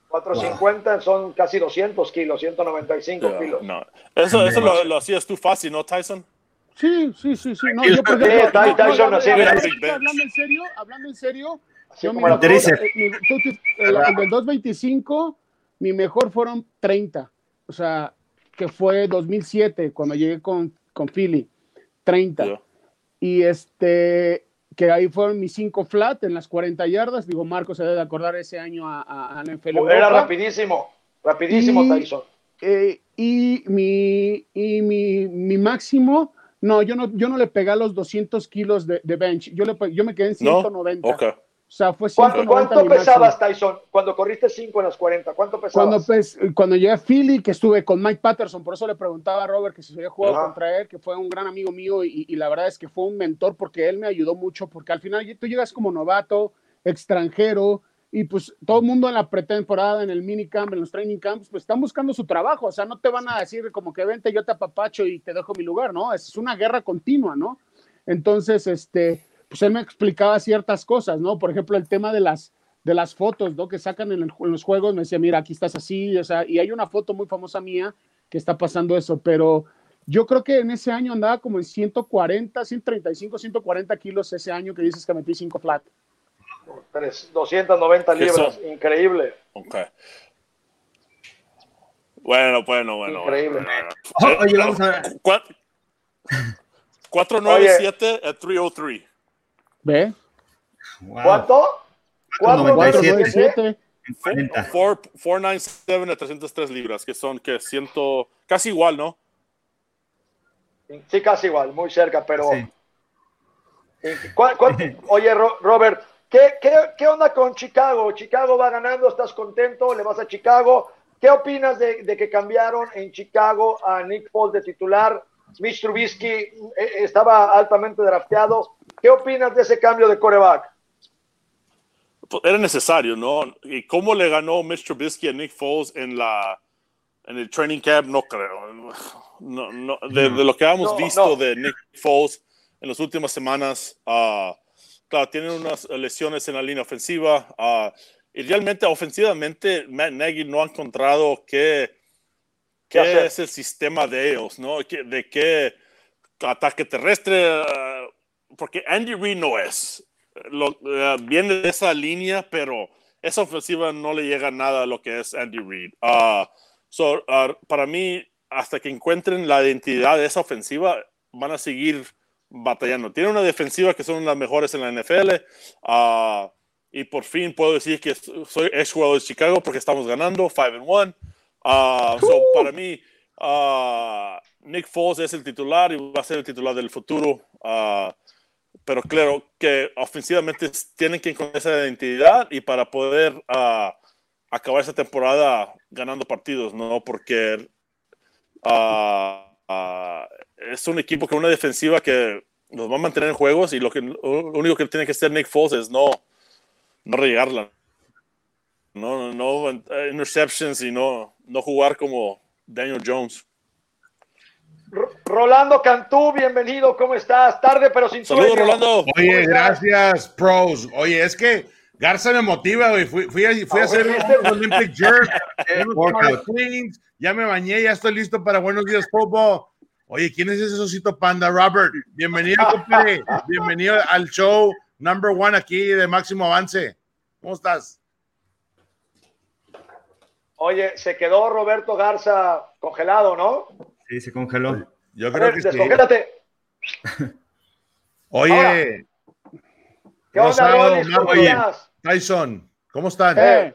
Speaker 2: 450 son casi 200 kilos, 195 kilos.
Speaker 3: No. Eso, eso lo, hacías tú fácil, ¿no, Tyson?
Speaker 4: Sí, sí, sí, sí. No, yo por ejemplo, hablando en serio, hablando en serio, yo mi mejor, el, el, del 225, mi mejor fueron 30. O sea, que fue 2007, cuando llegué con, con Philly. 30. Y este, que ahí fueron mis cinco flat en las 40 yardas. Digo, Marco se debe acordar ese año a, a, a
Speaker 2: NFL. Era rapidísimo, rapidísimo, Tyson.
Speaker 4: Eh, y mi, y mi, mi, máximo, no yo, no, yo no le pegué a los 200 kilos de, de bench. Yo, le, yo me quedé en 190. Okay. O sea, fue
Speaker 2: ¿Cuánto, pesabas, Tyson, cuando corriste 5 en las 40? ¿Cuánto pesabas?
Speaker 4: Cuando, cuando llegué a Philly, que estuve con Mike Patterson, por eso le preguntaba a Robert que si se había jugado contra él, que fue un gran amigo mío y, y, la verdad es que fue un mentor porque él me ayudó mucho, porque al final tú llegas como novato, extranjero, y pues todo el mundo en la pretemporada, en el minicamp, en los training camps, pues están buscando su trabajo, o sea, no te van a decir como que vente, yo te apapacho y te dejo mi lugar, ¿no? Es una guerra continua, ¿no? Entonces, este pues él me explicaba ciertas cosas, ¿no? Por ejemplo, el tema de las, de las fotos, ¿no? Que sacan en, los juegos, me decía, mira, aquí estás así, o sea, y hay una foto muy famosa mía que está pasando eso, pero yo creo que en ese año andaba como en 140, 135, 140 kilos ese año que dices que metí 5 flat.
Speaker 2: 290 libras, increíble.
Speaker 3: Ok. Bueno, bueno, bueno.
Speaker 2: Increíble.
Speaker 3: Oye, vamos a ver. 497 a 303.
Speaker 4: ¿Ve?
Speaker 2: ¿Cuánto?
Speaker 3: 497. 497 a 303 libras, que son que siento casi igual, ¿no?
Speaker 2: Sí, casi igual, muy cerca, pero. [LAUGHS] Oye, Robert, ¿qué, qué, qué onda con Chicago? Chicago va ganando, ¿estás contento? ¿Le vas a Chicago? ¿Qué opinas de, de que cambiaron en Chicago a Nick Foles de titular? Mitch Trubisky eh, estaba altamente drafteado. ¿Qué opinas de ese cambio de coreback?
Speaker 3: Pues, era necesario, ¿no? ¿Y cómo le ganó Mitch Trubisky a Nick Foles en la en el training camp? No creo. No, no, de, lo que hemos visto de Nick Foles en las últimas semanas, uh, claro, tienen unas lesiones en la línea ofensiva. Uh, y realmente, ofensivamente, Matt Nagy no ha encontrado qué, qué es el sistema de ellos, ¿no? De qué ataque terrestre, uh, porque Andy Reid no es. Lo, uh, viene de esa línea, pero esa ofensiva no le llega nada a lo que es Andy Reid. Uh, so, uh, para mí, hasta que encuentren la identidad de esa ofensiva, van a seguir batallando. Tiene una defensiva que son las mejores en la NFL. y por fin puedo decir que soy ex jugador de Chicago porque estamos ganando 5 and 1. So, para mí, Nick Foles es el titular y va a ser el titular del futuro pero claro que ofensivamente tienen que encontrar esa identidad y para poder uh, acabar esa temporada ganando partidos, ¿no? Porque uh, uh, es un equipo con una defensiva que nos va a mantener en juegos y lo, que, lo único que tiene que hacer Nick Foles es no, no regarla. No, no, no interceptions y no, no jugar como Daniel Jones.
Speaker 2: Rolando Cantú, bienvenido, ¿cómo estás? Tarde pero sin
Speaker 3: Saludos, Rolando.
Speaker 6: Oye, gracias, pros. Oye, es que Garza me motiva, güey. Fui, fui, a, fui a hacer un Olympic Jerk, [LAUGHS] ya me bañé, ya estoy listo para Buenos Días Fútbol. Oye, ¿quién es ese osito panda? Robert, bienvenido, compadre. [LAUGHS] Bienvenido al show number one aquí de Máximo Avance. ¿Cómo estás?
Speaker 2: Oye, se quedó Roberto Garza congelado, ¿no?
Speaker 5: Sí, se congeló.
Speaker 6: Yo creo que
Speaker 2: descongélate. [LAUGHS]
Speaker 6: Oye.
Speaker 2: ¿Qué onda,
Speaker 6: Oye, Tyson, ¿cómo están?
Speaker 5: Eh,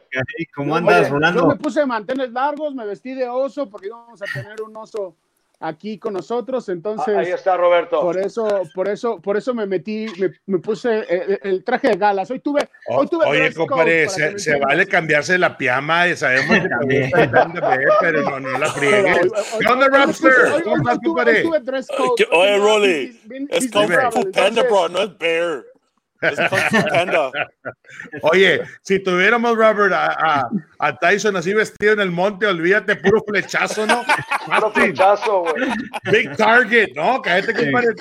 Speaker 5: ¿Cómo andas, Rolando?
Speaker 4: Yo me puse mantener largos, me vestí de oso porque íbamos a tener un oso aquí con nosotros, entonces.
Speaker 2: Ahí está Roberto.
Speaker 4: Por eso, por eso, por eso me metí, me, puse el, traje de galas. Hoy tuve, hoy tuve
Speaker 6: Oye, compadre, se, vale cambiarse la piama y sabemos que también pero no, no la friegues. ¿Qué onda, Rapster? ¿Cómo estás, compadre?
Speaker 3: Oye, Rolly, es Fu Panda, bro, no es Bear. [LAUGHS]
Speaker 6: Oye, si tuviéramos, Robert, a, a, Tyson así vestido en el monte, olvídate, puro flechazo, ¿no? [LAUGHS]
Speaker 2: Puro flechazo, güey.
Speaker 6: Big target, ¿no? Cállate, compadre.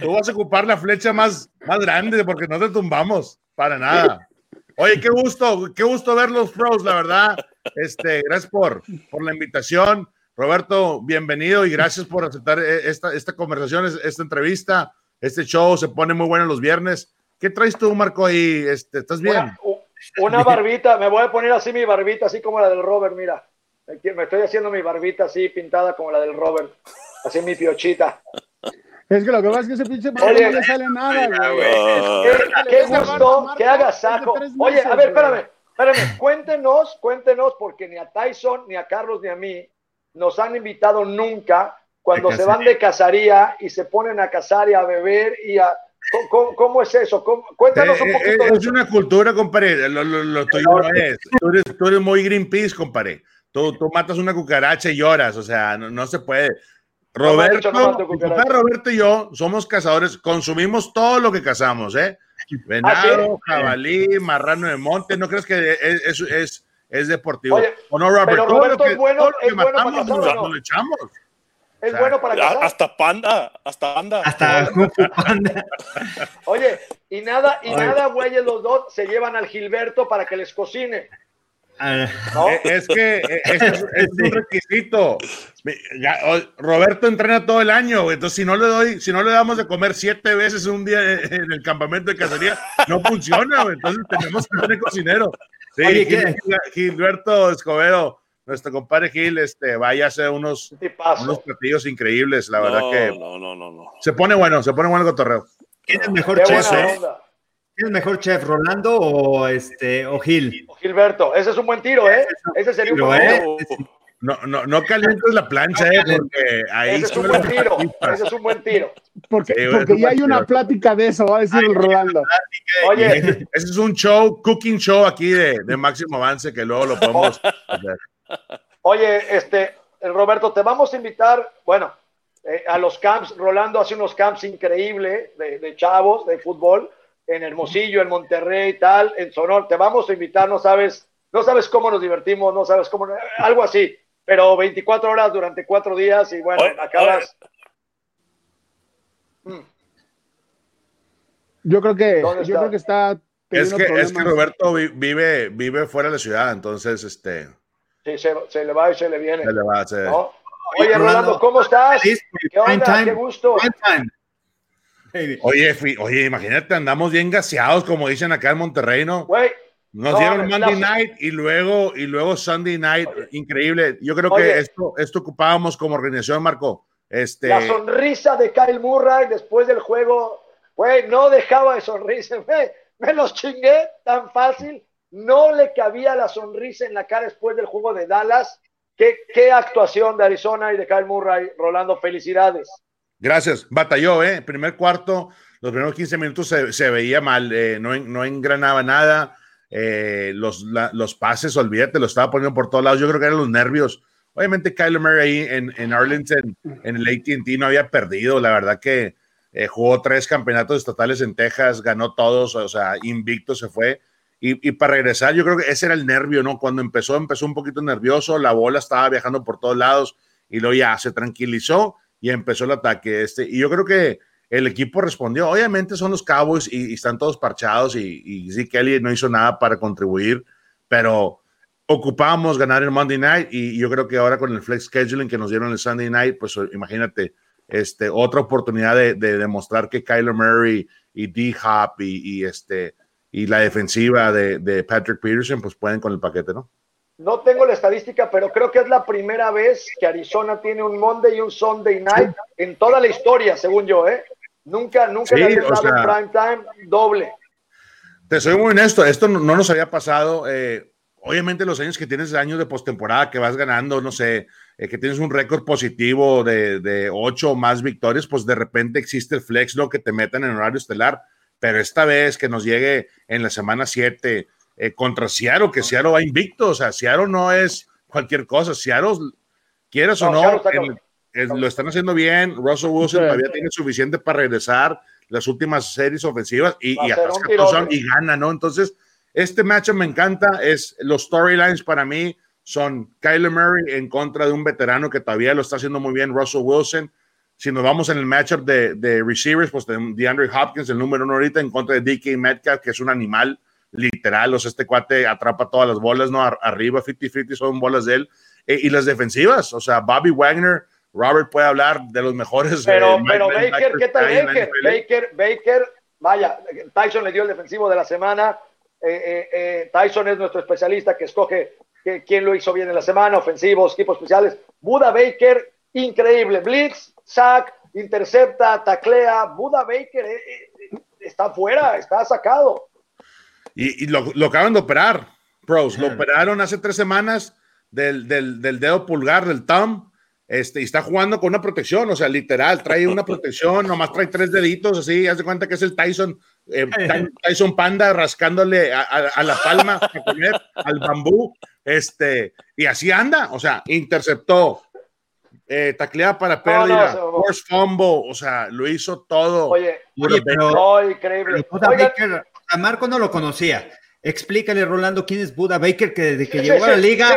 Speaker 6: Tú vas a ocupar la flecha más, más grande porque no te tumbamos, para nada. Oye, qué gusto, qué gusto ver los pros, la verdad. Este, gracias por, por la invitación. Roberto, bienvenido y gracias por aceptar eh, esta, esta conversación, esta entrevista. Este show se pone muy bueno los viernes. ¿Qué traes tú, Marco, ahí? Este, ¿Estás bien?
Speaker 2: Una, barbita, me voy a poner así mi barbita, así como la del Robert, mira. Me estoy haciendo mi barbita así pintada como la del Robert. Así mi piochita.
Speaker 4: Es que lo que pasa es que ese pinche no le sale nada,
Speaker 2: güey. Qué, gusto, que haga saco. Oye, a ver, espérame, espérame. Cuéntenos, cuéntenos, porque ni a Tyson, ni a Carlos, ni a mí nos han invitado nunca cuando se van de cazaría y se ponen a cazar y a beber y a... ¿Cómo, es eso? Cuéntanos un eh, poquito.
Speaker 6: es, una cultura, compadre. Lo, lo, tuyo no es. Tú eres, tú eres, muy Greenpeace, compadre. Tú, tú, matas una cucaracha y lloras. O sea, no, no se puede. Roberto, Roberto y yo somos cazadores, consumimos todo lo que cazamos, ¿eh? Venado, ¿Ah, jabalí, marrano de monte, ¿no crees que es, es, es, deportivo?
Speaker 2: ¿O no, Robert? Pero Roberto es bueno, es bueno para cazar, ¿no? lo echamos. Es bueno para cazar.
Speaker 3: Hasta panda, hasta panda.
Speaker 5: Hasta panda. [LAUGHS]
Speaker 2: Oye, y nada, y nada, güeyes, los dos se llevan al Gilberto para que les cocine.
Speaker 6: Ah. Eh, es que eh, [LAUGHS] es, un requisito. Roberto entrena todo el año, entonces si no le doy, si no le damos de comer siete veces un día en el campamento de cacería, no funciona, entonces tenemos que tener cocinero. Sí, Gilberto Escobedo, nuestro compadre Gil, este, vaya a hacer unos, unos platillos increíbles, la verdad que
Speaker 3: no, no, no, no.
Speaker 6: se pone bueno, se pone bueno el cotorreo.
Speaker 5: ¿Quién es mejor chef? ¿Quién es mejor chef, Rolando o este o Gil?
Speaker 2: Gilberto, ese es un buen tiro, ¿eh? Ese sería un buen tiro.
Speaker 6: No, no, no calientes la plancha, ¿eh? Porque ahí
Speaker 2: ese es un buen tiro. Ese es un buen tiro.
Speaker 4: Porque, porque ya hay una plática de eso, va a decir el Rolando.
Speaker 6: Oye, ese es un show, cooking show aquí de, de máximo avance que luego lo podemos [LAUGHS] hacer.
Speaker 2: Oye, este, Roberto, te vamos a invitar, bueno, eh, a los camps. Rolando hace unos camps increíbles de, de chavos de fútbol en Hermosillo, en Monterrey, y tal, en Sonor. Te vamos a invitar, no sabes, no sabes cómo nos divertimos, no sabes cómo, algo así, pero 24 horas durante cuatro días y bueno, acabas.
Speaker 4: Mm. Yo creo que, yo creo que está.
Speaker 6: Es que, es que Roberto vive, vive fuera de la ciudad, entonces este.
Speaker 2: Sí, se, se le va y se le viene.
Speaker 6: Se le va, se...
Speaker 2: Oye, Rolando, ¿cómo estás? ¿Qué onda? Qué gusto.
Speaker 6: Oye, oye, imagínate, andamos bien gaseados, como dicen acá en Monterrey, ¿no? Nos dieron Monday Night y luego, y luego Sunday Night, increíble. Yo creo que esto, esto ocupábamos como organización, Marco. Este...
Speaker 2: La sonrisa de Kyle Murray después del juego, güey, no dejaba de sonreírse, [LAUGHS] güey. Me los chingué tan fácil. No le cabía la sonrisa en la cara después del juego de Dallas. Qué, qué actuación de Arizona y de Kyle Murray, Rolando. Felicidades.
Speaker 6: Gracias. Batalló, ¿eh? Primer cuarto, los primeros 15 minutos se, veía mal, eh, no, no, engranaba nada. Eh, los, pases, olvídate, lo estaba poniendo por todos lados. Yo creo que eran los nervios. Obviamente, Kyler Murray ahí en, en Arlington, en el ATT, no había perdido. La verdad que eh, jugó tres campeonatos estatales en Texas, ganó todos, o sea, invicto se fue. Y, y, para regresar, yo creo que ese era el nervio, ¿no? Cuando empezó, empezó un poquito nervioso, la bola estaba viajando por todos lados y luego ya se tranquilizó y empezó el ataque. Este, y yo creo que el equipo respondió. Obviamente son los Cowboys y, están todos parchados y, y sí, Kelly no hizo nada para contribuir, pero ocupábamos ganar el Monday Night y yo creo que ahora con el flex scheduling que nos dieron el Sunday Night, pues imagínate, este, otra oportunidad de, demostrar que Kyler Murray y D-Hop y, y, este, y la defensiva de, de Patrick Peterson pues pueden con el paquete, ¿no?
Speaker 2: No tengo la estadística, pero creo que es la primera vez que Arizona tiene un Monday y un Sunday night en toda la historia, según yo, ¿eh? Nunca, nunca le había dado prime time doble.
Speaker 6: Te soy muy honesto, esto no, nos había pasado. Eh, obviamente los años que tienes años de postemporada que vas ganando, no sé, eh, que tienes un récord positivo de, de ocho o más victorias, pues de repente existe el flex, ¿no? Que te metan en horario estelar. Pero esta vez que nos llegue en la semana 7 eh, contra Seattle, que Seattle va invicto, o sea, Seattle no es cualquier cosa, Seattle, quieras o no, lo están haciendo bien, Russell Wilson todavía tiene suficiente para regresar las últimas series ofensivas y, y, y gana, ¿no? Entonces, este matchup me encanta, es los storylines para mí son Kyler Murray en contra de un veterano que todavía lo está haciendo muy bien, Russell Wilson. Si nos vamos en el matchup de, de receivers, pues de DeAndre Hopkins, el número uno ahorita, en contra de DK Metcalf, que es un animal literal, o sea, este cuate atrapa todas las bolas, ¿no? Arriba, 50-50 son bolas de él. Eh, y las defensivas, o sea, Bobby Wagner, Robert puede hablar de los mejores.
Speaker 2: Pero, eh, pero Baker, ¿qué tal Baker? Baker, Baker, vaya, Tyson le dio el defensivo de la semana. Eh, Tyson es nuestro especialista que escoge quién lo hizo bien en la semana, ofensivos, equipos especiales. Buda Baker, increíble. Blitz, sack, intercepta, taclea. Buda Baker está fuera, está sacado.
Speaker 6: Y, lo, lo, acaban de operar, pros. Lo operaron hace tres semanas del, del, del dedo pulgar, del thumb, este, y está jugando con una protección, o sea, literal, trae una protección, nomás trae tres deditos, así, haz de cuenta que es el Tyson, eh, [LAUGHS] Tyson Panda rascándole a, la palma a comer, al bambú, este, y así anda, o sea, interceptó, eh, tacleada para pérdida, force fumble, o sea, lo hizo todo.
Speaker 2: Oye, pero, increíble.
Speaker 5: a Marco no lo conocía. Explícale, Rolando, quién es Buda Baker, que desde que [LAUGHS] llegó a la liga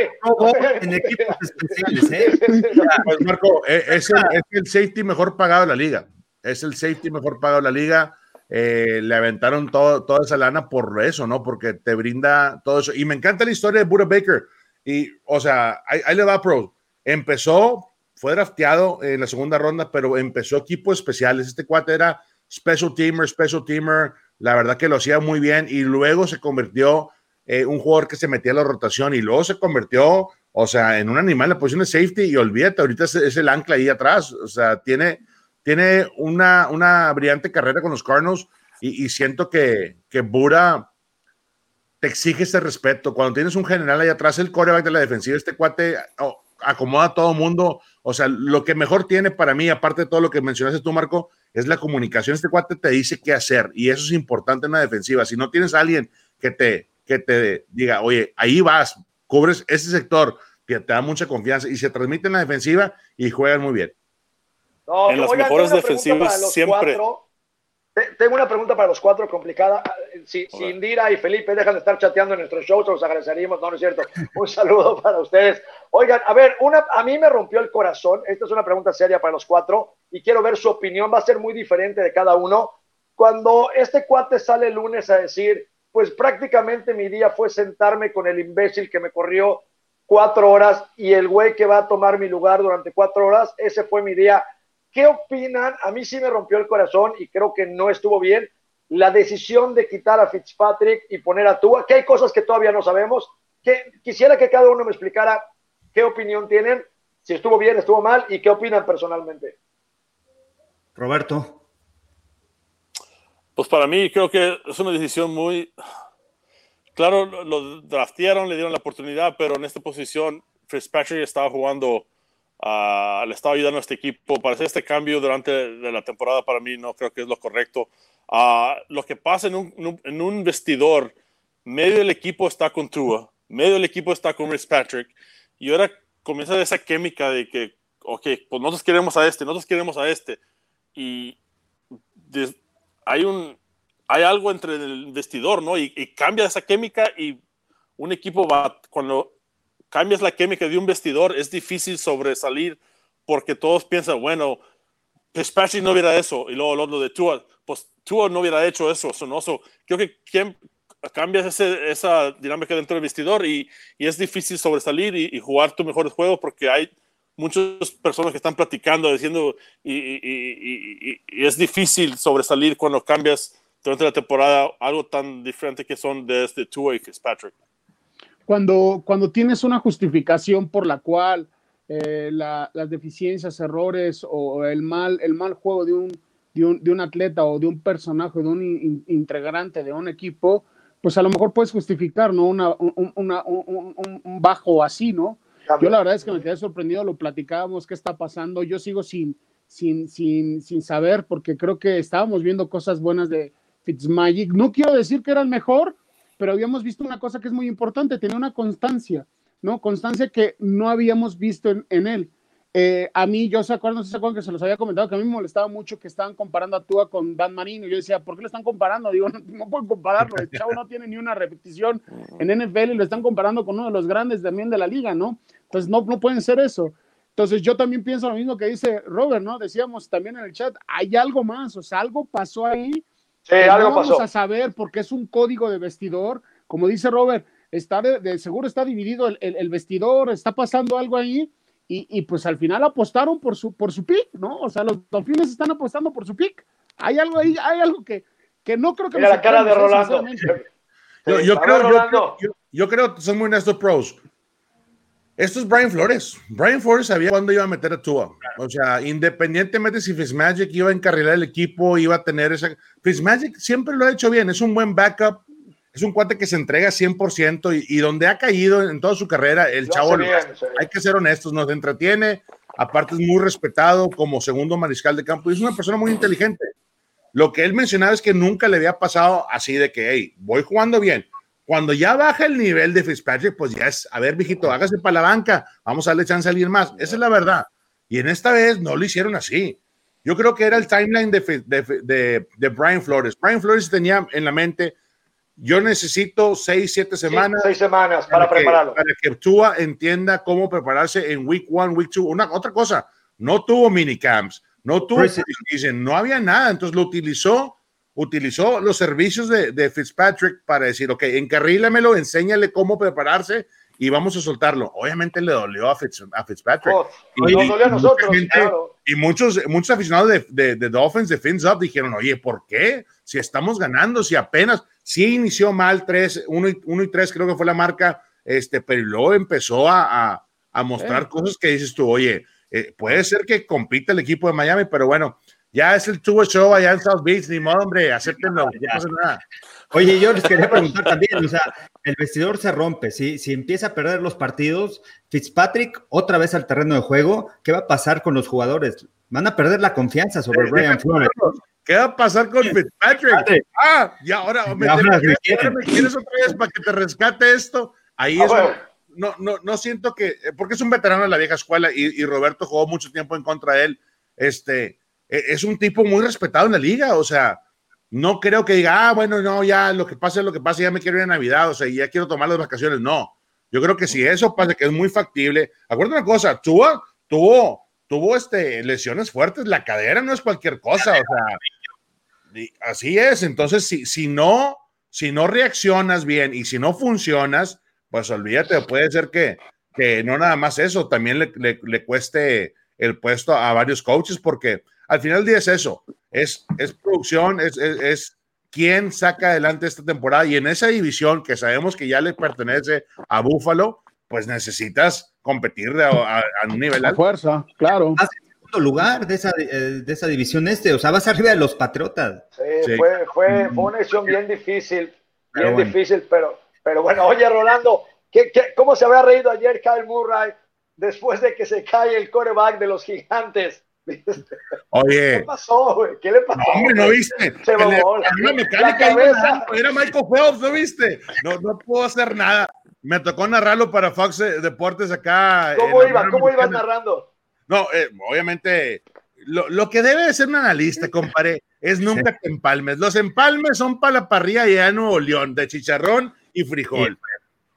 Speaker 5: en equipos especiales. ¿eh? [LAUGHS]
Speaker 6: Pues Marco, eh, es el, safety mejor pagado de la liga. Es el safety mejor pagado de la liga. Eh, le aventaron todo, toda esa lana por eso, ¿no? Porque te brinda todo eso. Y me encanta la historia de Buda Baker. Y, o sea, ahí, le va, Pro. Empezó, fue drafteado en la segunda ronda, pero empezó equipos especiales. Este cuate era special teamer, special teamer la verdad que lo hacía muy bien y luego se convirtió eh, un jugador que se metía a la rotación y luego se convirtió, o sea, en un animal en la posición de safety y olvídate, ahorita es, el ancla ahí atrás, o sea, tiene, tiene una, una brillante carrera con los Cardinals y, siento que, que Bura te exige ese respeto. Cuando tienes un general ahí atrás, el coreback de la defensiva, este cuate oh, acomoda a todo mundo, o sea, lo que mejor tiene para mí, aparte de todo lo que mencionaste tú, Marco, es la comunicación. Este cuate te dice qué hacer y eso es importante en la defensiva. Si no tienes a alguien que te, que te diga, oye, ahí vas, cubres ese sector, que te da mucha confianza y se transmite en la defensiva y juegan muy bien.
Speaker 3: en las mejores defensivas siempre.
Speaker 2: Tengo una pregunta para los cuatro complicada. Si, Indira y Felipe dejan de estar chateando en nuestro show, se los agradeceríamos. No, no es cierto. Un [LAUGHS] saludo para ustedes. Oigan, a ver, una, a mí me rompió el corazón. Esta es una pregunta seria para los cuatro y quiero ver su opinión. Va a ser muy diferente de cada uno. Cuando este cuate sale el lunes a decir, pues prácticamente mi día fue sentarme con el imbécil que me corrió cuatro horas y el güey que va a tomar mi lugar durante cuatro horas, ese fue mi día ¿Qué opinan? A mí sí me rompió el corazón y creo que no estuvo bien la decisión de quitar a Fitzpatrick y poner a Tua, que hay cosas que todavía no sabemos. Que, quisiera que cada uno me explicara qué opinión tienen, si estuvo bien, estuvo mal y qué opinan personalmente.
Speaker 5: Roberto.
Speaker 3: Pues para mí creo que es una decisión muy... Claro, lo draftearon, le dieron la oportunidad, pero en esta posición Fitzpatrick estaba jugando le estaba ayudando a este equipo. Para hacer este cambio durante la temporada para mí no creo que es lo correcto. lo que pasa en un, en un, vestidor, medio del equipo está con Tua, medio del equipo está con Rich Patrick, y ahora comienza esa química de que, ok, pues nosotros queremos a este, nosotros queremos a este, y hay un, hay algo entre el vestidor, ¿no? Y, y, cambia esa química y un equipo va, cuando cambias la química de un vestidor, es difícil sobresalir porque todos piensan, bueno, Fitzpatrick no hubiera eso, y luego lo de Tua, pues Tua no hubiera hecho eso, sonoso. Creo que quien, cambias esa dinámica dentro del vestidor y, y es difícil sobresalir y, jugar tu mejor juego porque hay muchas personas que están platicando, diciendo, y, y, es difícil sobresalir cuando cambias durante la temporada algo tan diferente que son desde este Tua y Fitzpatrick
Speaker 4: cuando, cuando tienes una justificación por la cual eh, las deficiencias, errores o el mal, el mal juego de un, de un, de un atleta o de un personaje, de un integrante de un equipo, pues a lo mejor puedes justificar ¿no? Una, un, un, bajo así, ¿no? Yo la verdad es que me quedé sorprendido, lo platicábamos, qué está pasando, yo sigo sin, sin, sin, sin saber, porque creo que estábamos viendo cosas buenas de Fitzmagic. No quiero decir que era el mejor, pero habíamos visto una cosa que es muy importante, tenía una constancia, ¿no? Constancia que no habíamos visto en, él. Eh, a mí, yo se acuerdan, no sé si se acuerdan que se los había comentado, que a mí me molestaba mucho que estaban comparando a Tua con Dan Marino. Yo decía, ¿por qué lo están comparando? Digo, [LAUGHS] no, pueden compararlo. El chavo no tiene ni una repetición en NFL y lo están comparando con uno de los grandes también de la liga, ¿no? Entonces, no, no pueden ser eso. Entonces, yo también pienso lo mismo que dice Robert, ¿no? Decíamos también en el chat, hay algo más, o sea, algo pasó ahí
Speaker 2: Sí, algo no
Speaker 4: vamos a saber porque es un código de vestidor, como dice Robert, está de, seguro está dividido el, vestidor, está pasando algo ahí y, pues al final apostaron por su por su pick, ¿no? O sea, los Dolphins están apostando por su pick. Hay algo ahí, hay algo que, que no creo que
Speaker 2: Mira la cara de Rolando.
Speaker 6: Yo, creo, yo, creo, son muy honestos pros. Esto es Brian Flores. Brian Flores sabía cuándo iba a meter a Tua. O sea, independientemente si Fitzmagic iba a encarrilar el equipo, iba a tener esa. Fitzmagic siempre lo ha hecho bien. Es un buen backup. Es un cuate que se entrega 100% y, y donde ha caído en toda su carrera, el chavo, hay que ser honestos, nos entretiene. Aparte, es muy respetado como segundo mariscal de campo y es una persona muy inteligente. Lo que él mencionaba es que nunca le había pasado así de que, hey, voy jugando bien cuando ya baja el nivel de Fitzpatrick, pues ya es, a ver, viejito, hágase para la banca, vamos a darle chance a alguien más. Esa es la verdad. Y en esta vez no lo hicieron así. Yo creo que era el timeline de, de, de, Brian Flores. Brian Flores tenía en la mente, yo necesito seis, siete semanas.
Speaker 2: seis semanas para, prepararlo.
Speaker 6: Para que Tua entienda cómo prepararse en week one, week two. Una, otra cosa, no tuvo minicamps, no tuvo, no había nada, entonces lo utilizó utilizó los servicios de, Fitzpatrick para decir, ok, encarrílamelo, enséñale cómo prepararse y vamos a soltarlo. Obviamente le dolió a, Fitzpatrick.
Speaker 2: Oh, y, dolió a nosotros,
Speaker 6: y muchos, muchos aficionados de, de, de Dolphins, de Fins Up, dijeron, oye, ¿por qué? Si estamos ganando, si apenas, sí inició mal 3, 1 y, 3, creo que fue la marca, este, pero luego empezó a, a, mostrar cosas que dices tú, oye, eh, puede ser que compita el equipo de Miami, pero bueno, ya es el tubo show allá en South Beach, ni modo, hombre, acéptenlo, no pasa nada.
Speaker 5: Oye, yo les quería preguntar también, o sea, el vestidor se rompe, si, si empieza a perder los partidos, Fitzpatrick otra vez al terreno de juego, ¿qué va a pasar con los jugadores? Van a perder la confianza sobre Brian Flores.
Speaker 6: ¿Qué va a pasar con Fitzpatrick? Ah, y ahora, me, quieres otra vez para que te rescate esto. Ahí ah, es. No, no, no siento que, porque es un veterano de la vieja escuela y, y Roberto jugó mucho tiempo en contra de él. Este, es un tipo muy respetado en la liga, o sea, no creo que diga, ah, bueno, no, ya lo que pasa es lo que pasa, ya me quiero ir a Navidad, o sea, ya quiero tomar las vacaciones, no. Yo creo que si eso pasa, que es muy factible, acuérdate una cosa, tuvo, tuvo, tuvo este, lesiones fuertes, la cadera no es cualquier cosa, o sea, así es, entonces si, si no, si no reaccionas bien y si no funcionas, pues olvídate, puede ser que, que no nada más eso, también le, le cueste el puesto a varios coaches porque al final del día es eso, es, es producción, es, es, quién saca adelante esta temporada y en esa división que sabemos que ya le pertenece a Buffalo, pues necesitas competir a, un nivel
Speaker 4: alto. fuerza, claro.
Speaker 5: Vas en segundo lugar de esa, de esa división este, o sea, vas arriba de los Patriotas.
Speaker 2: Sí, Fue, fue, una decisión bien difícil, bien difícil, pero, pero bueno, oye, Rolando, ¿qué, qué, cómo se había reído ayer Kyle Murray después de que se cae el coreback de los gigantes?
Speaker 6: Oye.
Speaker 2: ¿Qué pasó, güey? ¿Qué le pasó?
Speaker 6: No, hombre, ¿no viste? Se me la, mecánica era Michael Phelps, ¿no viste? No, no puedo hacer nada. Me tocó narrarlo para Fox Deportes acá.
Speaker 2: ¿Cómo iba? ¿Cómo ibas narrando?
Speaker 6: No, eh, obviamente, lo, lo, que debe de ser un analista, compadre, es nunca que empalmes. Los empalmes son para la parrilla y en Nuevo León, de chicharrón y frijol.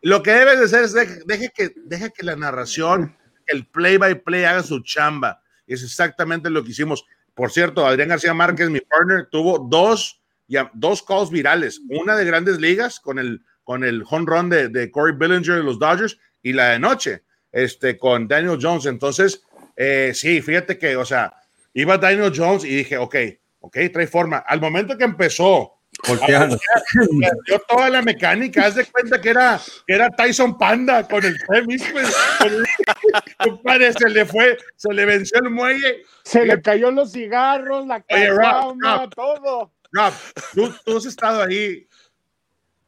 Speaker 6: Lo que debes de hacer es deje, que, deje que la narración, el play by play haga su chamba es exactamente lo que hicimos. Por cierto, Adrián García Márquez, mi partner, tuvo dos, ya, dos calls virales. Una de grandes ligas con el, con el home run de, Corey Billinger de los Dodgers y la de noche este, con Daniel Jones. Entonces, eh, sí, fíjate que, o sea, iba Daniel Jones y dije, ok, ok, trae forma. Al momento que empezó
Speaker 5: Volteando.
Speaker 6: Yo toda la mecánica, haz de cuenta que era, que era Tyson Panda con el tenis, pues, compadre, se le fue, se le venció el muelle.
Speaker 4: Se le cayó los cigarros, la caguama, todo.
Speaker 6: Rob, tú, tú has estado ahí.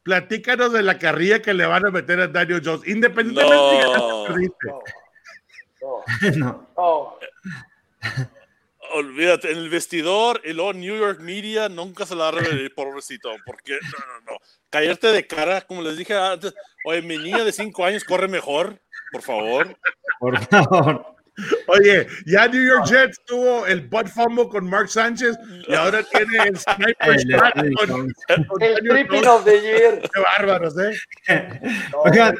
Speaker 6: Platícanos de la carrilla que le van a meter a Daniel Jones, independientemente
Speaker 2: no.
Speaker 6: de
Speaker 2: que no. [LAUGHS] no. no
Speaker 3: olvídate, en el vestidor, el New York Media nunca se la va a revelar, [LAUGHS] pobrecito, porque no, no, no. Caerte de cara, como les dije antes, oye, mi niña de 5 años corre mejor, por favor.
Speaker 5: Por favor.
Speaker 6: Oye, ya New York Jets tuvo el butt fumble con Mark Sánchez y ahora [LAUGHS] tiene el sniper shot con,
Speaker 2: el tripping of the year.
Speaker 6: Qué bárbaros, ¿eh?
Speaker 5: Oigan,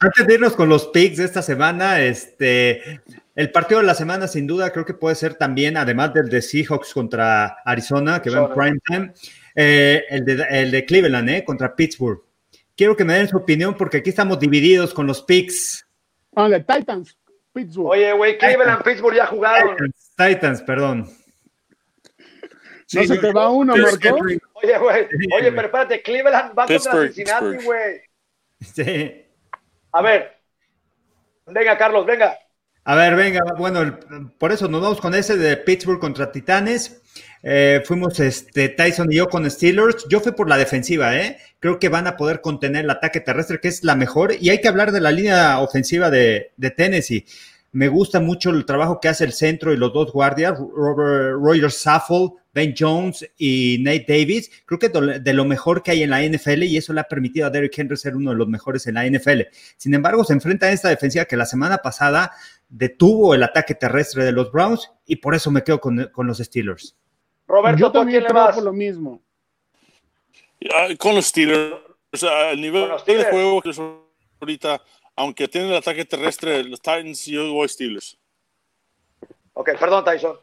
Speaker 5: antes de irnos con los picks de esta semana, este, El partido de la semana, sin duda, creo que puede ser también, además del de Seahawks contra Arizona, que va en prime time, eh, el, de, el, de, Cleveland, ¿eh? Contra Pittsburgh. Quiero que me den su opinión porque aquí estamos divididos con los picks.
Speaker 4: Ah, de Titans, Pittsburgh.
Speaker 2: Oye, güey, Cleveland, Pittsburgh ya jugaron.
Speaker 5: Titans, Titans perdón.
Speaker 4: Sí, no se te va uno, Marco.
Speaker 2: Oye, güey. Oye, pero espérate, Cleveland va contra Cincinnati, güey.
Speaker 5: Sí.
Speaker 2: A ver. Venga, Carlos, venga.
Speaker 5: A ver, venga, bueno, por eso nos vamos con ese de Pittsburgh contra Titanes. Eh, fuimos este, Tyson y yo con Steelers. Yo fui por la defensiva, ¿eh? Creo que van a poder contener el ataque terrestre, que es la mejor. Y hay que hablar de la línea ofensiva de, Tennessee. Me gusta mucho el trabajo que hace el centro y los dos guardias, Robert Rogers Saffold, Ben Jones y Nate Davis. Creo que de lo mejor que hay en la NFL y eso le ha permitido a Derrick Henry ser uno de los mejores en la NFL. Sin embargo, se enfrenta a esta defensiva que la semana pasada detuvo el ataque terrestre de los Browns y por eso me quedo con, con los Steelers.
Speaker 2: Roberto,
Speaker 4: Yo también creo por lo mismo.
Speaker 3: con los Steelers, o sea, el nivel de juego que es ahorita aunque tienen el ataque terrestre, los Titans, yo voy Steelers.
Speaker 2: Ok, perdón, Tyson.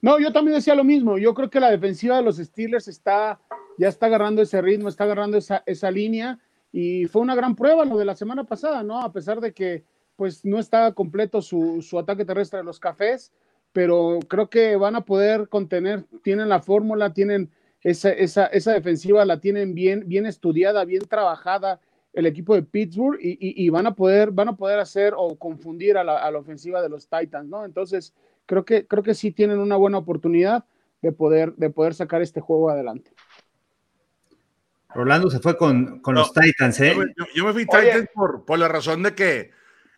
Speaker 4: No, yo también decía lo mismo. Yo creo que la defensiva de los Steelers está, ya está agarrando ese ritmo, está agarrando esa, esa línea y fue una gran prueba lo de la semana pasada, ¿no? A pesar de que pues no está completo su, su ataque terrestre de los cafés, pero creo que van a poder contener, tienen la fórmula, tienen esa, esa, esa defensiva, la tienen bien, bien estudiada, bien trabajada, el equipo de Pittsburgh y, van a poder van a poder hacer o confundir a la, ofensiva de los Titans, ¿no? Entonces creo que creo que sí tienen una buena oportunidad de poder de poder sacar este juego adelante.
Speaker 5: Rolando se fue con, los Titans, ¿eh?
Speaker 6: Yo, me fui Titans por, por, la razón de que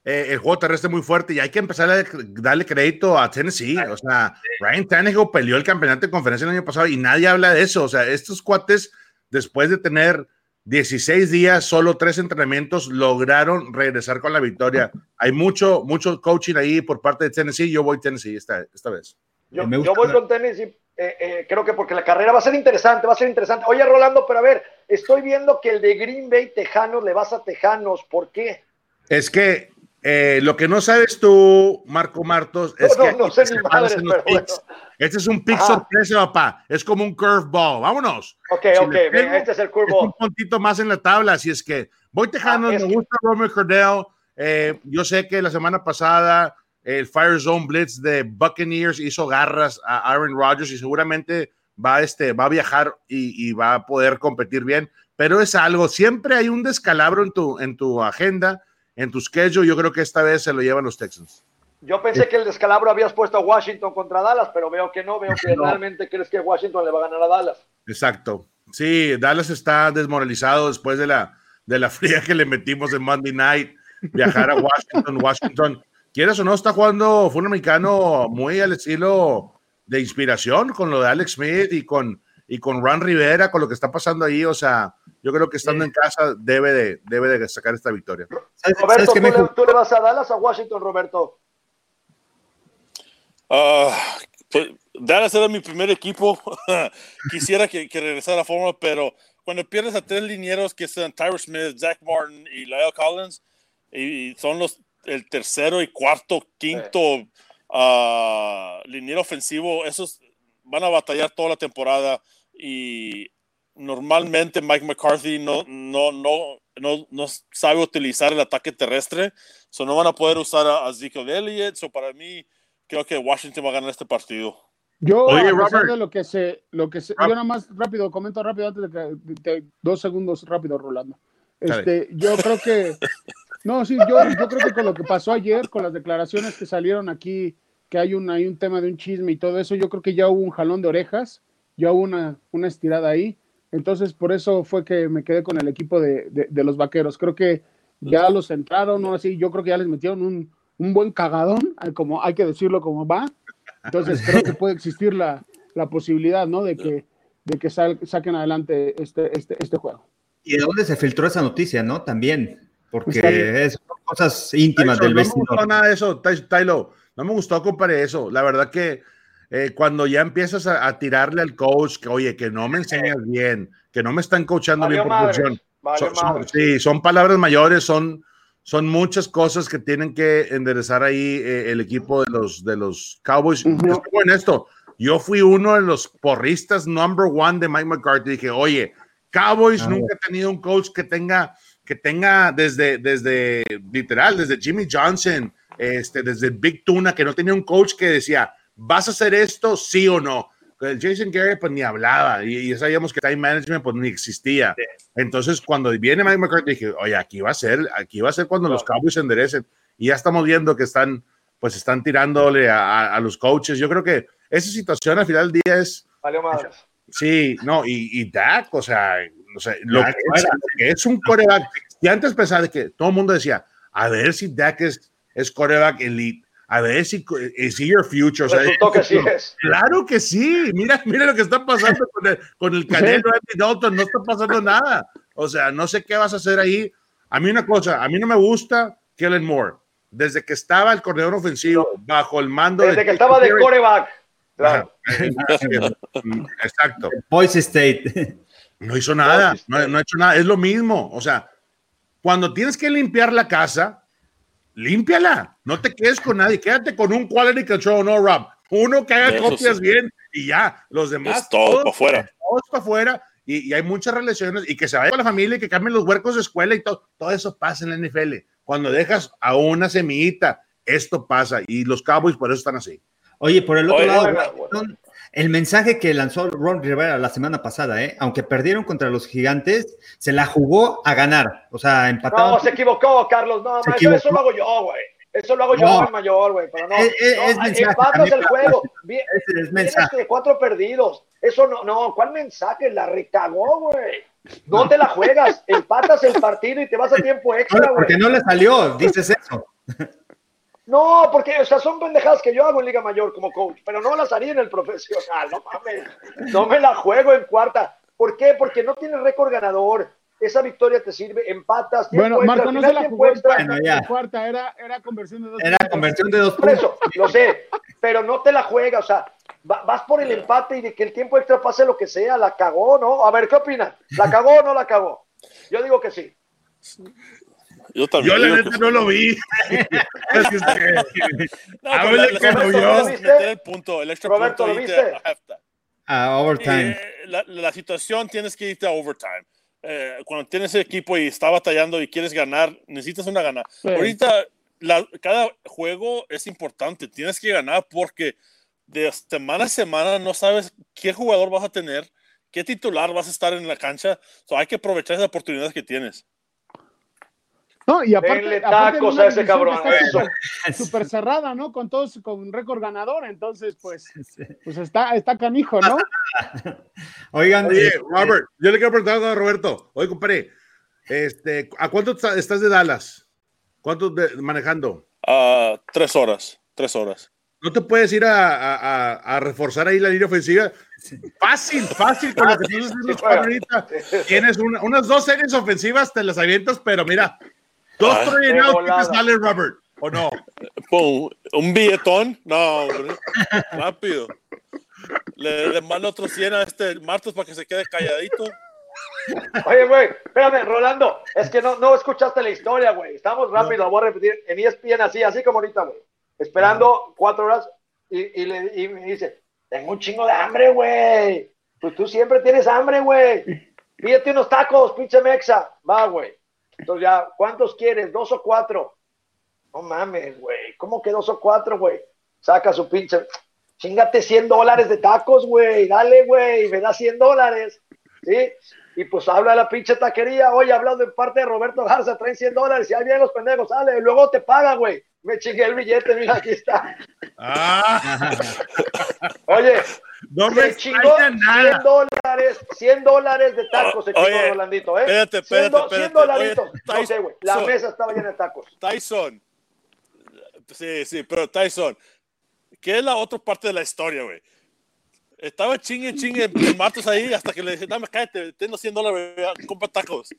Speaker 6: eh, el juego terrestre es muy fuerte y hay que empezar a darle crédito a Tennessee. O sea, Ryan Tannehill peleó el campeonato de conferencia el año pasado y nadie habla de eso. O sea, estos cuates, después de tener 16 días, solo tres entrenamientos, lograron regresar con la victoria. Hay mucho, mucho coaching ahí por parte de Tennessee. Yo voy Tennessee esta, esta vez.
Speaker 2: Yo, yo voy con Tennessee, eh, eh, creo que porque la carrera va a ser interesante, va a ser interesante. Oye, Rolando, pero a ver, estoy viendo que el de Green Bay Tejanos le vas a Tejanos. ¿Por qué?
Speaker 6: Es que eh, lo que no sabes tú, Marco Martos, es que
Speaker 2: no sé
Speaker 6: este es un pick sorpresa, papá. Es como un curveball. Vámonos.
Speaker 2: Ok, ok, este es el curveball.
Speaker 6: un puntito más en la tabla, así es que voy tejano, ah, me gusta Romeo Cordell. Eh, yo sé que la semana pasada el Fire Zone Blitz de Buccaneers hizo garras a Aaron Rodgers y seguramente va, este, va a viajar y, y, va a poder competir bien, pero es algo, siempre hay un descalabro en tu, en tu agenda en tu schedule. Yo creo que esta vez se lo llevan los Texans.
Speaker 2: Yo pensé que el descalabro habías puesto a Washington contra Dallas, pero veo que no, veo que realmente crees que Washington le va a ganar a Dallas.
Speaker 6: Exacto. Sí, Dallas está desmoralizado después de la, de la [LAUGHS] fría que le metimos en Monday Night, viajar a Washington, [LAUGHS] Washington. Quieres o no, está jugando fue un americano muy al estilo de inspiración con lo de Alex Smith y con, y con Ron Rivera, con lo que está pasando ahí. O sea, yo creo que estando en casa debe de, debe de sacar esta victoria.
Speaker 2: Roberto, ¿tú, le, vas a Dallas a Washington, Roberto?
Speaker 3: Uh, Dallas era mi primer equipo. [LAUGHS] Quisiera que, que, regresara a la forma, pero cuando pierdes a tres linieros que son Tyler Smith, Zach Martin y Lyle Collins, y son los el tercero y cuarto, quinto uh, liniero ofensivo, esos van a batallar toda la temporada y normalmente Mike McCarthy no, no, no, no, no sabe utilizar el ataque terrestre, so no van a poder usar a, Ezekiel Elliott, so para mí creo que Washington va a ganar este partido.
Speaker 4: Yo, Oye, de lo que se, lo que se, yo nada más rápido, comento rápido antes de que, dos segundos rápido, Rolando. Este, yo creo que, no, sí, yo, yo creo que con lo que pasó ayer, con las declaraciones que salieron aquí, que hay un, hay un tema de un chisme y todo eso, yo creo que ya hubo un jalón de orejas, ya hubo una, una estirada ahí. Entonces, por eso fue que me quedé con el equipo de, de, los vaqueros. Creo que ya los entraron, ¿no? Así, yo creo que ya les metieron un, un buen cagadón, como hay que decirlo como va. Entonces, creo que puede existir la, la posibilidad, ¿no? De que, de que saquen adelante este, este, este juego.
Speaker 5: ¿Y de dónde se filtró esa noticia, no? También, porque es cosas íntimas del vecino.
Speaker 6: No me gustó nada de eso, Tylo. No me gustó, compadre, eso. La verdad que eh, cuando ya empiezas a, tirarle al coach que, oye, que no me enseñas bien, que no me están coachando bien por función. sí, son palabras mayores, son, son muchas cosas que tienen que enderezar ahí eh, el equipo de los, de los Cowboys. en esto, yo fui uno de los porristas number one de Mike McCarthy. Dije, oye, Cowboys ah, nunca ha tenido un coach que tenga, que tenga desde, desde literal, desde Jimmy Johnson, este, desde Big Tuna, que no tenía un coach que decía, ¿vas a hacer esto, sí o no? El Jason Garrett pues ni hablaba y, sabíamos que time management pues ni existía. Entonces cuando viene Mike McCarthy dije, oye, aquí va a ser, aquí va a ser cuando los Cowboys se enderecen. Y ya estamos viendo que están, pues están tirándole a, los coaches. Yo creo que esa situación al final del día es... Sí, no, y, y Dak, o sea, o sea lo, que es, un coreback. Y antes pensaba de que todo el mundo decía, a ver si Dak es, es coreback elite a ver si es your future. O sea,
Speaker 2: que sí es.
Speaker 6: Claro que sí. Mira, mira lo que está pasando con el, con el Canelo Andy Dalton. No está pasando nada. O sea, no sé qué vas a hacer ahí. A mí una cosa, a mí no me gusta Kellen Moore. Desde que estaba el corredor ofensivo bajo el mando.
Speaker 2: Desde que estaba de coreback.
Speaker 6: Claro. [LAUGHS] Exacto.
Speaker 5: Boise State.
Speaker 6: No hizo nada. No, no ha hecho nada. Es lo mismo. O sea, cuando tienes que limpiar la casa, límpiala, no te quedes con nadie, quédate con un quality control, no, Rob. Uno que haga copias bien y ya, los demás.
Speaker 3: todo para afuera.
Speaker 6: Todos para afuera. Y, hay muchas relaciones y que se vaya con la familia y que cambien los huercos de escuela y todo. Todo eso pasa en la NFL. Cuando dejas a una semillita, esto pasa y los Cowboys por eso están así.
Speaker 5: Oye, por el otro lado, el mensaje que lanzó Ron Rivera la semana pasada, ¿eh? aunque perdieron contra los gigantes, se la jugó a ganar. O sea, empataron.
Speaker 2: No, se equivocó, Carlos. No, eso lo hago yo, güey. Eso lo hago yo mayor, güey. Pero no, es, es, empatas el juego. [LAUGHS] es mensaje. de cuatro perdidos. Eso no, no, ¿cuál mensaje? La recagó, güey. No te la juegas, [LAUGHS] empatas el partido y te vas a tiempo extra, güey.
Speaker 5: Porque no le salió, dices eso. [LAUGHS]
Speaker 2: No, porque, o sea, son pendejadas que yo hago en Liga Mayor como coach, pero no las haría en el profesional, no mames. No me la juego en cuarta. ¿Por qué? Porque no tiene récord ganador. Esa victoria te sirve, empatas.
Speaker 4: Bueno, Marco no se la jugó en cuarta, era, era conversión de dos
Speaker 5: Era conversión de dos
Speaker 2: Por eso, lo sé, pero no te la juega, o sea, vas por el empate y de que el tiempo extra pase lo que sea, la cagó, ¿no? A ver, ¿qué opinan? ¿La cagó o no la cagó? Yo digo que sí.
Speaker 3: Yo también.
Speaker 6: Yo la neta no lo vi. [LAUGHS]
Speaker 3: no, el punto. El extra
Speaker 2: Roberto, punto ¿lo viste?
Speaker 5: A overtime.
Speaker 3: Eh, la, la, situación tienes que irte a overtime. Eh, cuando tienes el equipo y está batallando y quieres ganar, necesitas una gana. Ahorita, la, cada juego es importante. Tienes que ganar porque de semana a semana no sabes qué jugador vas a tener, qué titular vas a estar en la cancha. So, hay que aprovechar esa oportunidad que tienes.
Speaker 4: No, y aparte,
Speaker 2: Denle tacos a ese cabrón.
Speaker 4: Súper cerrada, ¿no? Con todos con un récord ganador, entonces, pues, pues está, está canijo, ¿no? [LAUGHS]
Speaker 6: Oigan, Oye, este, Robert, yo le quiero preguntar a Roberto. Oye, compadre, este, ¿a cuánto estás de Dallas? ¿Cuánto manejando?
Speaker 3: Uh, tres horas, tres horas.
Speaker 6: ¿No te puedes ir a, a, a reforzar ahí la línea ofensiva? Fácil, fácil con lo que tú haciendo [LAUGHS] ahorita. Tienes unas dos series ofensivas, te las avientas, pero mira, Dos ah, que sale Robert, ¿o no?
Speaker 3: un billetón, no, rápido. Le, mando otro 100 a este Martos para que se quede calladito.
Speaker 2: Oye, güey, espérame, Rolando, es que no, no escuchaste la historia, güey. Estamos rápido, lo voy a repetir. En ESPN así, así como ahorita, güey. Esperando cuatro horas y, y, le, y me dice, tengo un chingo de hambre, güey. Pues tú siempre tienes hambre, güey. Pídete unos tacos, pinche mexa. Va, güey. Entonces ya, ¿cuántos quieres? ¿Dos o cuatro? No mames, güey. ¿Cómo que dos o cuatro, güey? Saca su pinche. Chingate 100 dólares de tacos, güey. Dale, güey. Me da 100 dólares. ¿Sí? Y pues habla la pinche taquería. Oye, hablando en parte de Roberto Garza, traen 100 dólares. Y ahí vienen los pendejos. Sale. Y luego te paga, güey. Me chingué el billete. Mira, aquí está. Ah. Oye, no me chingó 100 dólares, 100 dólares de tacos se chingó Rolandito, ¿eh?
Speaker 3: Espérate, espérate, 100,
Speaker 2: espérate. 100 dolaritos. no sé, güey. La mesa estaba llena de tacos.
Speaker 3: Tyson. Sí, sí, pero Tyson, ¿qué es la otra parte de la historia, güey? Estaba chingue, chingue en martes ahí hasta que le dije, dame, cállate, tengo 100 dólares, compra tacos.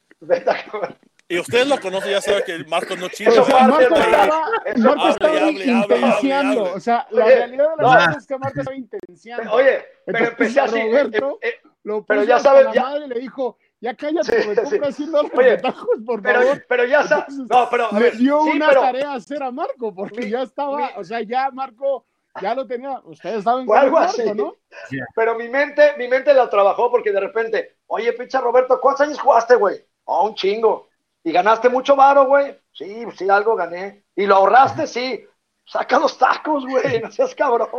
Speaker 3: Y ustedes lo conocen, ya saben que Marcos no chinga.
Speaker 4: O sea, Marcos estaba, Marcos estaba intenciando. O sea, la realidad de la no. es que Marcos estaba intenciando.
Speaker 2: Oye, pero empecé así.
Speaker 4: Roberto, eh, eh, lo pero ya sabes, ya. Madre le dijo, Ya cállate. Sí, haciendo Oye, por
Speaker 2: pero,
Speaker 4: favor.
Speaker 2: Pero ya sabes. No, pero.
Speaker 4: A dio una tarea a hacer a Marco, porque ya estaba. o sea, ya Marco ya lo tenía. Ustedes saben
Speaker 2: que algo así. ¿no? Pero mi mente, mi mente la trabajó porque de repente, oye, pincha Roberto, ¿cuántos años jugaste, güey? Oh, un chingo. ¿Y ganaste mucho varo, güey? Sí, sí, algo gané. ¿Y lo ahorraste? Sí. Saca los tacos, güey, [LAUGHS] no seas cabrón.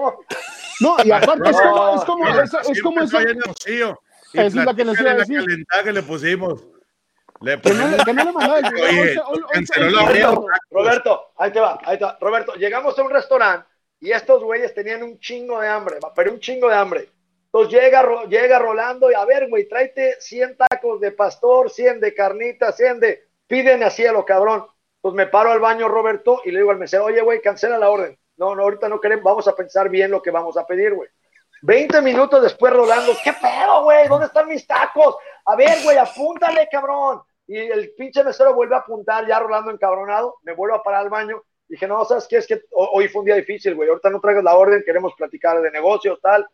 Speaker 4: No, y aparte es como, es como, es, es como eso.
Speaker 6: Es la que les iba a decir. La que le pusimos. Le que, no, que no le mandaba [LAUGHS]
Speaker 2: Roberto, Roberto, ahí te va, ahí te va. Roberto, llegamos a un restaurante y estos güeyes tenían un chingo de hambre, pero un chingo de hambre. Entonces llega, llega Rolando y a ver, güey, tráete 100 tacos de pastor, 100 de carnitas, 100 de... Piden así a lo cabrón. Entonces me paro al baño, Roberto, y le digo al mesero, oye, güey, cancela la orden. No, no, ahorita no queremos, vamos a pensar bien lo que vamos a pedir, güey. 20 minutos después, Rolando, ¿qué pedo, güey? ¿Dónde están mis tacos? A ver, güey, apúntale, cabrón. Y el pinche mesero vuelve a apuntar, ya Rolando encabronado, me vuelvo a parar al baño. Dije, no, ¿sabes qué? Es que hoy fue un día difícil, güey. Ahorita no traigas la orden, queremos platicar de negocios, tal.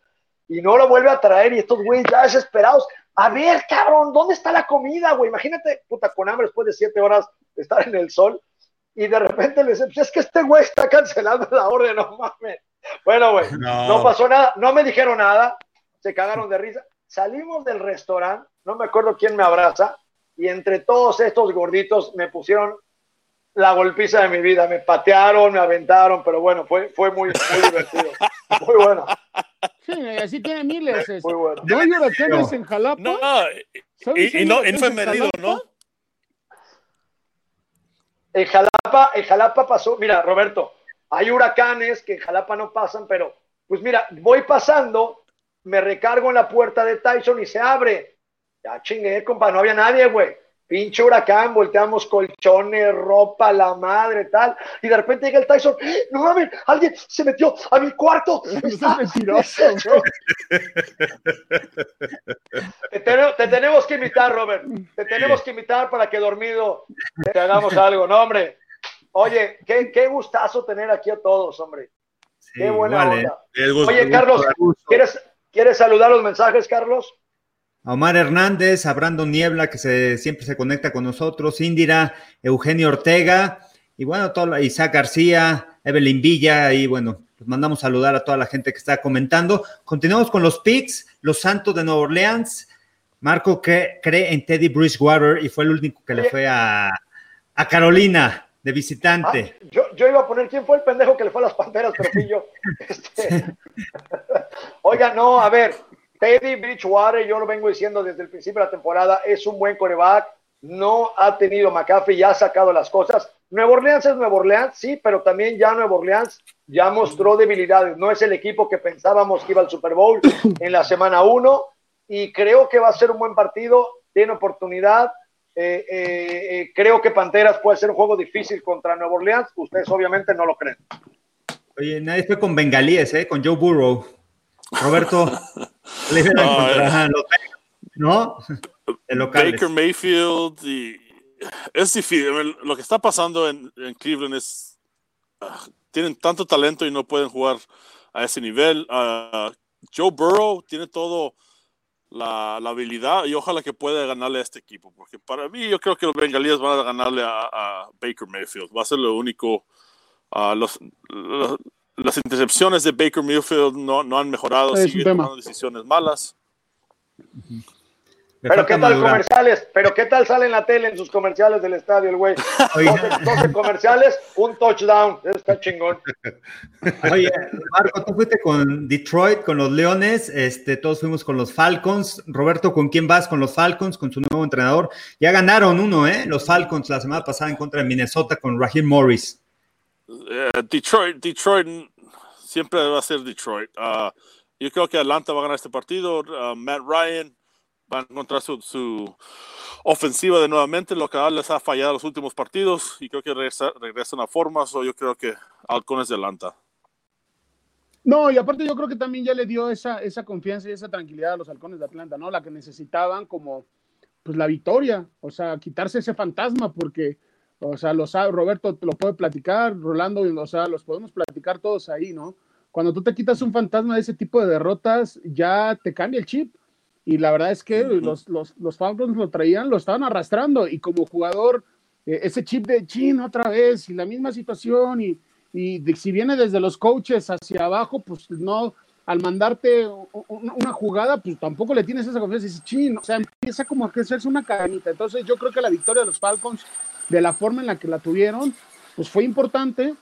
Speaker 2: Y no lo vuelve a traer y estos güeyes ya desesperados. A ver, cabrón, ¿dónde está la comida, güey? Imagínate, puta, con hambre después de siete horas de estar en el sol. Y de repente le dice, pues es que este güey está cancelando la orden, no mames. Bueno, güey, no. pasó nada, no me dijeron nada, se cagaron de risa. Salimos del restaurante, no me acuerdo quién me abraza, y entre todos estos gorditos me pusieron la golpiza de mi vida, me patearon, me aventaron, pero bueno, fue, fue muy, muy divertido, [LAUGHS] muy bueno.
Speaker 4: Sí, así tiene miles. Muy bueno. No hay huracanes en Jalapa.
Speaker 3: No, y, y, no, y no fue medido, ¿no?
Speaker 2: En Jalapa, en Jalapa pasó, mira, Roberto, hay huracanes que en Jalapa no pasan, pero pues mira, voy pasando, me recargo en la puerta de Tyson y se abre. Ya chingué, compa, no había nadie, güey. Pinche huracán, volteamos colchones, ropa, la madre, tal. Y de repente llega el Tyson, no mames, alguien se metió a mi cuarto. [LAUGHS] [LAUGHS] te, te, tenemos que invitar, Robert. Te tenemos que invitar para que dormido te hagamos algo, no, hombre. Oye, qué, qué gustazo tener aquí a todos, hombre. qué buena onda. Oye, Carlos, ¿quieres, ¿quieres saludar los mensajes, Carlos?
Speaker 5: A Omar Hernández, a Brandon Niebla, que se, siempre se conecta con nosotros, Indira, Eugenio Ortega, y bueno, todo, Isaac García, Evelyn Villa, y bueno, pues mandamos saludar a toda la gente que está comentando. Continuamos con los picks, los Santos de Nueva Orleans. Marco que cree en Teddy Bridgewater y fue el único que le fue a, a Carolina de visitante.
Speaker 2: Ah, yo, yo, iba a poner quién fue el pendejo que le fue a las panteras, pero fui yo. [LAUGHS] Este... [LAUGHS] Oiga, no, a ver, Teddy Bridgewater, yo lo vengo diciendo desde el principio de la temporada, es un buen coreback, no ha tenido McAfee, ya ha sacado las cosas. Nuevo Orleans es Nuevo Orleans, sí, pero también ya Nuevo Orleans ya mostró debilidades. No es el equipo que pensábamos que iba al Super Bowl [COUGHS] en la semana 1 y creo que va a ser un buen partido, tiene oportunidad eh, eh, eh, creo que Panteras puede ser un juego difícil contra Nueva Orleans. Ustedes obviamente no lo creen.
Speaker 5: Oye, nadie fue con bengalíes, ¿eh? Con Joe Burrow. Roberto, [LAUGHS] le a los ¿no?
Speaker 3: Baker Mayfield y es difícil. Lo que está pasando en, Cleveland es ah, tienen tanto talento y no pueden jugar a ese nivel. Ah, Joe Burrow tiene todo la, habilidad y ojalá que pueda ganarle a este equipo, porque para mí yo creo que los bengalíes van a ganarle a, Baker Mayfield, va a ser lo único. Uh, los, las intercepciones de Baker Mayfield no, no han mejorado, siguen tomando decisiones malas.
Speaker 2: Pero qué tal comerciales, pero qué tal sale en la tele en sus comerciales del estadio el güey. 12, comerciales, un touchdown, está chingón.
Speaker 5: Oye, Marco, tú fuiste con Detroit, con los Leones, este, todos fuimos con los Falcons. Roberto, ¿con quién vas? Con los Falcons, con su nuevo entrenador. Ya ganaron uno, ¿eh? Los Falcons la semana pasada en contra de Minnesota con Raheem Morris.
Speaker 3: Eh, Detroit, Detroit siempre va a ser Detroit. Ah, yo creo que Atlanta va a ganar este partido. Ah, Matt Ryan va a encontrar su, ofensiva de nuevamente, lo que les ha fallado los últimos partidos y creo que regresan a formas o yo creo que Halcones de Atlanta.
Speaker 4: No, y aparte yo creo que también ya le dio esa, esa confianza y esa tranquilidad a los halcones de Atlanta, ¿no? La que necesitaban como pues la victoria, o sea, quitarse ese fantasma porque, o sea, los, Roberto lo puede platicar, Rolando, o sea, los podemos platicar todos ahí, ¿no? Cuando tú te quitas un fantasma de ese tipo de derrotas, ya te cambia el chip. Y la verdad es que los, los, los, Falcons lo traían, lo estaban arrastrando. Y como jugador, eh, ese chip de chin otra vez y la misma situación y, y si viene desde los coaches hacia abajo, pues no, al mandarte una jugada, pues tampoco le tienes esa confianza y dices, chin, o sea, empieza como a crecerse una cadenita. Entonces yo creo que la victoria de los Falcons, de la forma en la que la tuvieron, pues fue importante,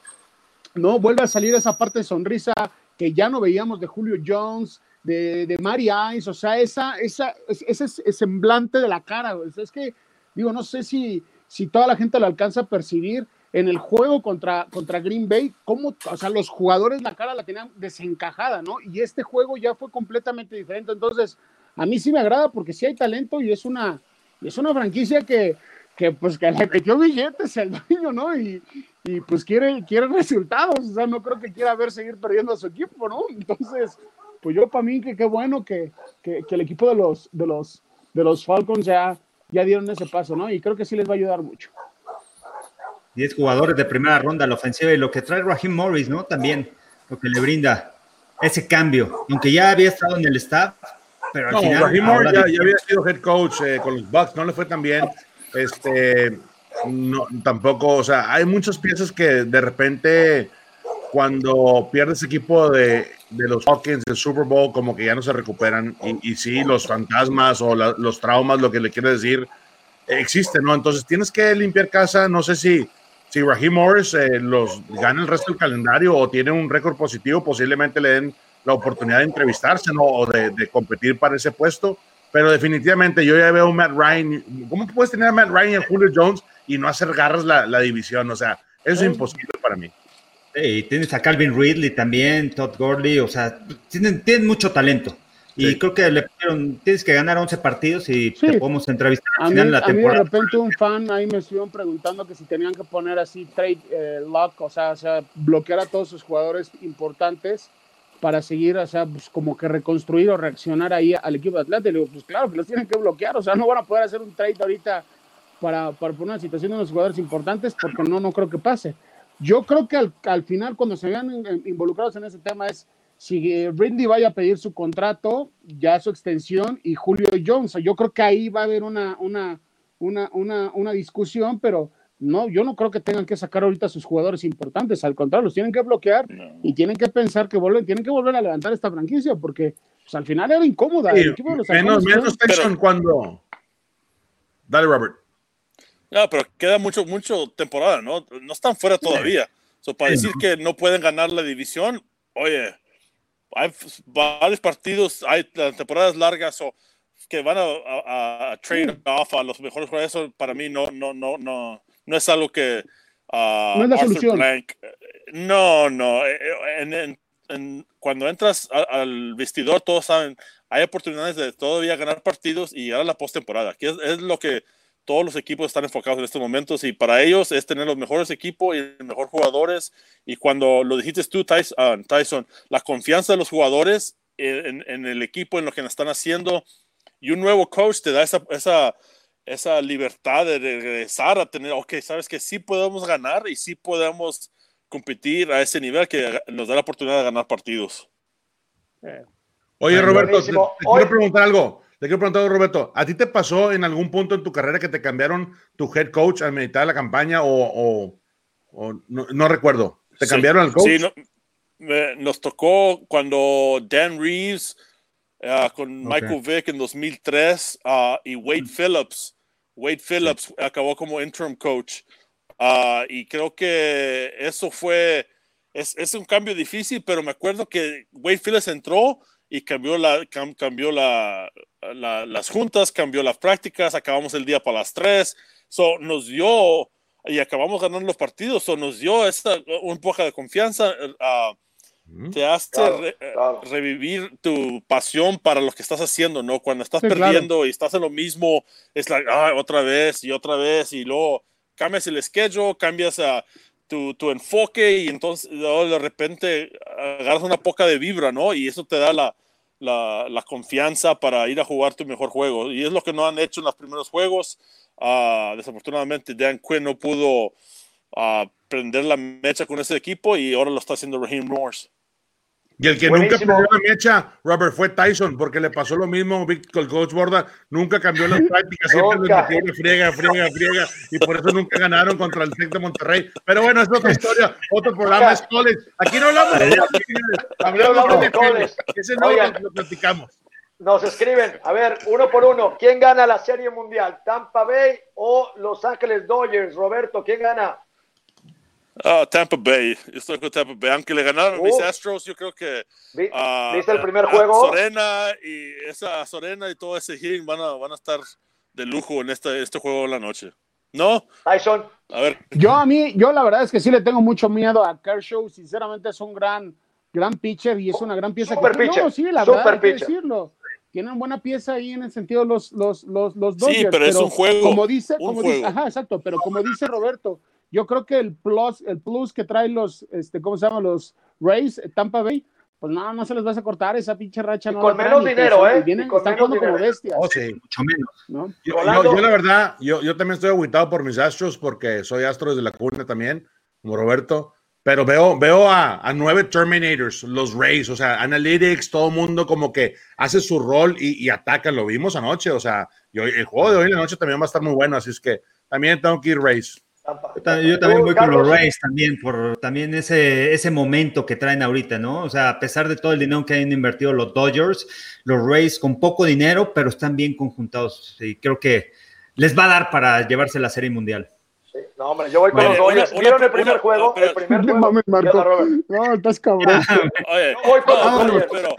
Speaker 4: ¿no? Vuelve a salir esa parte de sonrisa que ya no veíamos de Julio Jones, de, de Mari Ice, o sea, esa, esa, ese, semblante de la cara, es que, digo, no sé si, si toda la gente lo alcanza a percibir en el juego contra, contra Green Bay, cómo, o sea, los jugadores la cara la tenían desencajada, ¿no? Y este juego ya fue completamente diferente, entonces, a mí sí me agrada porque sí hay talento y es una, es una franquicia que, que pues que le metió billetes el [LAUGHS] dueño, ¿no? Y, y pues quiere, quiere resultados, o sea, no creo que quiera ver seguir perdiendo a su equipo, ¿no? Entonces, pues yo para mí que qué bueno que, el equipo de los, de los, de los Falcons ya, ya dieron ese paso, ¿no? Y creo que sí les va a ayudar mucho.
Speaker 5: 10 jugadores de primera ronda la ofensiva y lo que trae Raheem Morris, ¿no? También lo que le brinda ese cambio, aunque ya había estado en el staff, pero al final...
Speaker 6: Raheem Morris ya, había sido head coach eh, con los Bucks, no le fue tan bien. Este, no, tampoco, o sea, hay muchas piezas que de repente cuando pierdes equipo de, de, los Hawkins del Super Bowl, como que ya no se recuperan. Y, y sí, los fantasmas o los traumas, lo que le quiere decir, existen, ¿no? Entonces tienes que limpiar casa. No sé si, si Raheem Morris eh, los gana el resto del calendario o tiene un récord positivo, posiblemente le den la oportunidad de entrevistarse, ¿no? O de, de competir para ese puesto. Pero definitivamente yo ya veo a Matt Ryan. ¿Cómo puedes tener a Matt Ryan y a Julio Jones y no hacer garras la, la división? O sea, eso es imposible para mí.
Speaker 5: Y tienes a Calvin Ridley también, Todd Gurley, o sea, tienen, tienen mucho talento. Y creo que le pidieron, tienes que ganar 11 partidos y te podemos entrevistar
Speaker 4: al final de la temporada. A mí de repente un fan ahí me estuvieron preguntando que si tenían que poner así trade eh, lock, o sea, o sea, bloquear a todos sus jugadores importantes para seguir, o sea, pues como que reconstruir o reaccionar ahí al equipo de Atlanta. Y le digo, pues claro, que los tienen que bloquear, o sea, no van a poder hacer un trade ahorita para, para poner una situación de los jugadores importantes porque no, no creo que pase. Yo creo que al, final, cuando se vean involucrados en ese tema, es si Brindy vaya a pedir su contrato, ya su extensión, y Julio Jones. Yo creo que ahí va a haber una, una, una, una, una discusión, pero no, yo no creo que tengan que sacar ahorita a sus jugadores importantes, al contrario, los tienen que bloquear y tienen que pensar que vuelven, tienen que volver a levantar esta franquicia, porque pues, al final era incómoda.
Speaker 6: menos, menos cuando. Dale, Robert.
Speaker 3: No, pero queda mucho, mucho temporada, ¿no? No están fuera todavía. So, para decir que no pueden ganar la división, oye, hay varios partidos, hay temporadas largas o que van a, trade off a los mejores jugadores. Eso para mí no, no, no, no, no es algo que
Speaker 4: uh, no es la solución.
Speaker 3: no, no. Eh, eh, en, cuando entras al vestidor, todos saben, hay oportunidades de todavía ganar partidos y llegar a la postemporada, que es lo que todos los equipos están enfocados en estos momentos y para ellos es tener los mejores equipos y los mejores jugadores. Y cuando lo dijiste tú, ah, Tyson, la confianza de los jugadores en, el equipo, en lo que están haciendo, y un nuevo coach te da esa, esa, esa libertad de regresar a tener, ok, sabes que sí podemos ganar y sí podemos competir a ese nivel que nos da la oportunidad de ganar partidos.
Speaker 6: Oye, Roberto, te quiero preguntar algo. Te quiero preguntar, Roberto, ¿a ti te pasó en algún punto en tu carrera que te cambiaron tu head coach al meditar la campaña o, no, recuerdo? ¿Te cambiaron al coach? Sí,
Speaker 3: nos tocó cuando Dan Reeves ah, con Michael Vick en 2003 ah, y Wade Phillips. Wade Phillips acabó como interim coach. Ah, y creo que eso fue, es, es, un cambio difícil, pero me acuerdo que Wade Phillips entró y cambió, la, cambió la, las juntas, cambió las prácticas, acabamos el día para las 3, so, nos dio y acabamos ganando los partidos, so, nos dio esta, un poco de confianza, uh, te hace eh, revivir tu pasión para lo que estás haciendo, ¿no? Cuando estás perdiendo y estás en lo mismo, es la, ah, otra vez y otra vez y luego cambias el schedule, cambias a... Tu, tu, enfoque y entonces de repente agarras una poca de vibra, ¿no? Y eso te da la, la, confianza para ir a jugar tu mejor juego. Y es lo que no han hecho en los primeros juegos. Ah, desafortunadamente, Dan Quinn no pudo uh, prender la mecha con ese equipo y ahora lo está haciendo Raheem Morse.
Speaker 6: Y el que nunca perdió la mecha, Robert, fue Tyson, porque le pasó lo mismo con el coach Borda. Nunca cambió las [LAUGHS] prácticas, siempre les metió friega, friega, friega, y por eso nunca ganaron contra el Tec de Monterrey. Pero bueno, es otra historia, otro programa es college. Aquí no hablamos de hablamos de college. Ese no lo platicamos.
Speaker 2: Nos escriben, a ver, uno por uno, ¿quién gana la Serie Mundial? ¿Tampa Bay o Los Ángeles Dodgers? Roberto, ¿quién gana?
Speaker 3: Ah, Tampa Bay, estoy con Tampa Bay. Aunque le ganaron mis Astros, yo creo que.
Speaker 2: Uh, ¿Viste el primer juego?
Speaker 3: Sorena y esa Sorena y todo ese hitting van a, van a estar de lujo en este, este juego de la noche. ¿No?
Speaker 2: Tyson.
Speaker 3: A ver.
Speaker 4: Yo a mí, yo la verdad es que sí le tengo mucho miedo a Kershaw. Sinceramente es un gran, gran pitcher y es una gran pieza.
Speaker 2: Super pitcher.
Speaker 4: No, sí, la verdad, hay que decirlo. Tienen buena pieza ahí en el sentido los, los, los, los Dodgers.
Speaker 3: Sí, pero, es un juego.
Speaker 4: Como dice, como dice, ajá, exacto, pero como dice Roberto, yo creo que el plus, el plus que traen los, este, ¿cómo se llama? Los Rays, Tampa Bay, pues no, no se les vas a cortar esa pinche racha.
Speaker 2: no con menos dinero, ¿eh?
Speaker 4: Vienen, están jugando como bestias.
Speaker 6: Oh, sí, mucho menos. Yo, yo, la verdad, yo, yo también estoy aguitado por mis astros porque soy astro desde la cuna también, como Roberto. Pero veo, veo a, a, nueve Terminators, los Rays, o sea, Analytics, todo el mundo como que hace su rol y, y ataca. Lo vimos anoche, o sea, el juego de hoy en la noche también va a estar muy bueno, así es que también tengo que ir Rays.
Speaker 5: Yo también voy con los Rays también, por también ese, ese momento que traen ahorita, ¿no? O sea, a pesar de todo el dinero que han invertido los Dodgers, los Rays con poco dinero, pero están bien conjuntados y creo que les va a dar para llevarse la Serie Mundial.
Speaker 2: Sí, no, hombre, yo voy con los Dodgers. ¿Vieron el primer juego? el primer juego.
Speaker 4: Mames, Marco. No, estás [LAUGHS] cabrón.
Speaker 3: Oye,
Speaker 2: voy con los
Speaker 3: Dodgers. Pero,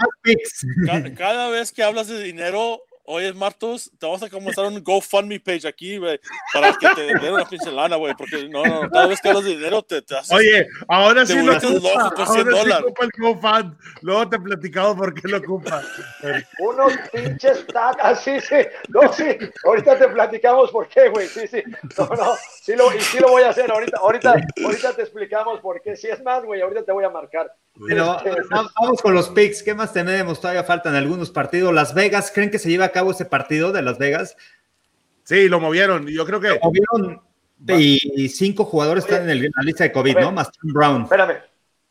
Speaker 3: cada, cada vez que hablas de dinero, Oye, Martos, te vamos a comenzar un GoFundMe page aquí, güey, para que te den una pinche lana, güey, porque no, no, cada vez que hablas de dinero te, te haces.
Speaker 6: Oye, ahora sí lo ocupa, ahora sí ocupa el GoFund. Luego te he platicado por qué lo ocupa. [LAUGHS]
Speaker 2: Unos pinches tacas, sí, sí. No, sí, ahorita te platicamos por qué, güey, sí, sí. No, no, sí lo, y sí lo voy a hacer ahorita, ahorita, ahorita te explicamos por qué. Si es más, güey, ahorita te voy a marcar.
Speaker 5: Pero [LAUGHS] vamos con los picks. ¿Qué más tenemos? Todavía faltan algunos partidos. Las Vegas, ¿creen que se lleva a cabo ese partido de Las Vegas?
Speaker 6: Sí, lo movieron. Yo creo que.
Speaker 5: Lo movieron y cinco jugadores están en, la lista de COVID, ¿no? Más Tim Brown.
Speaker 2: Espérame.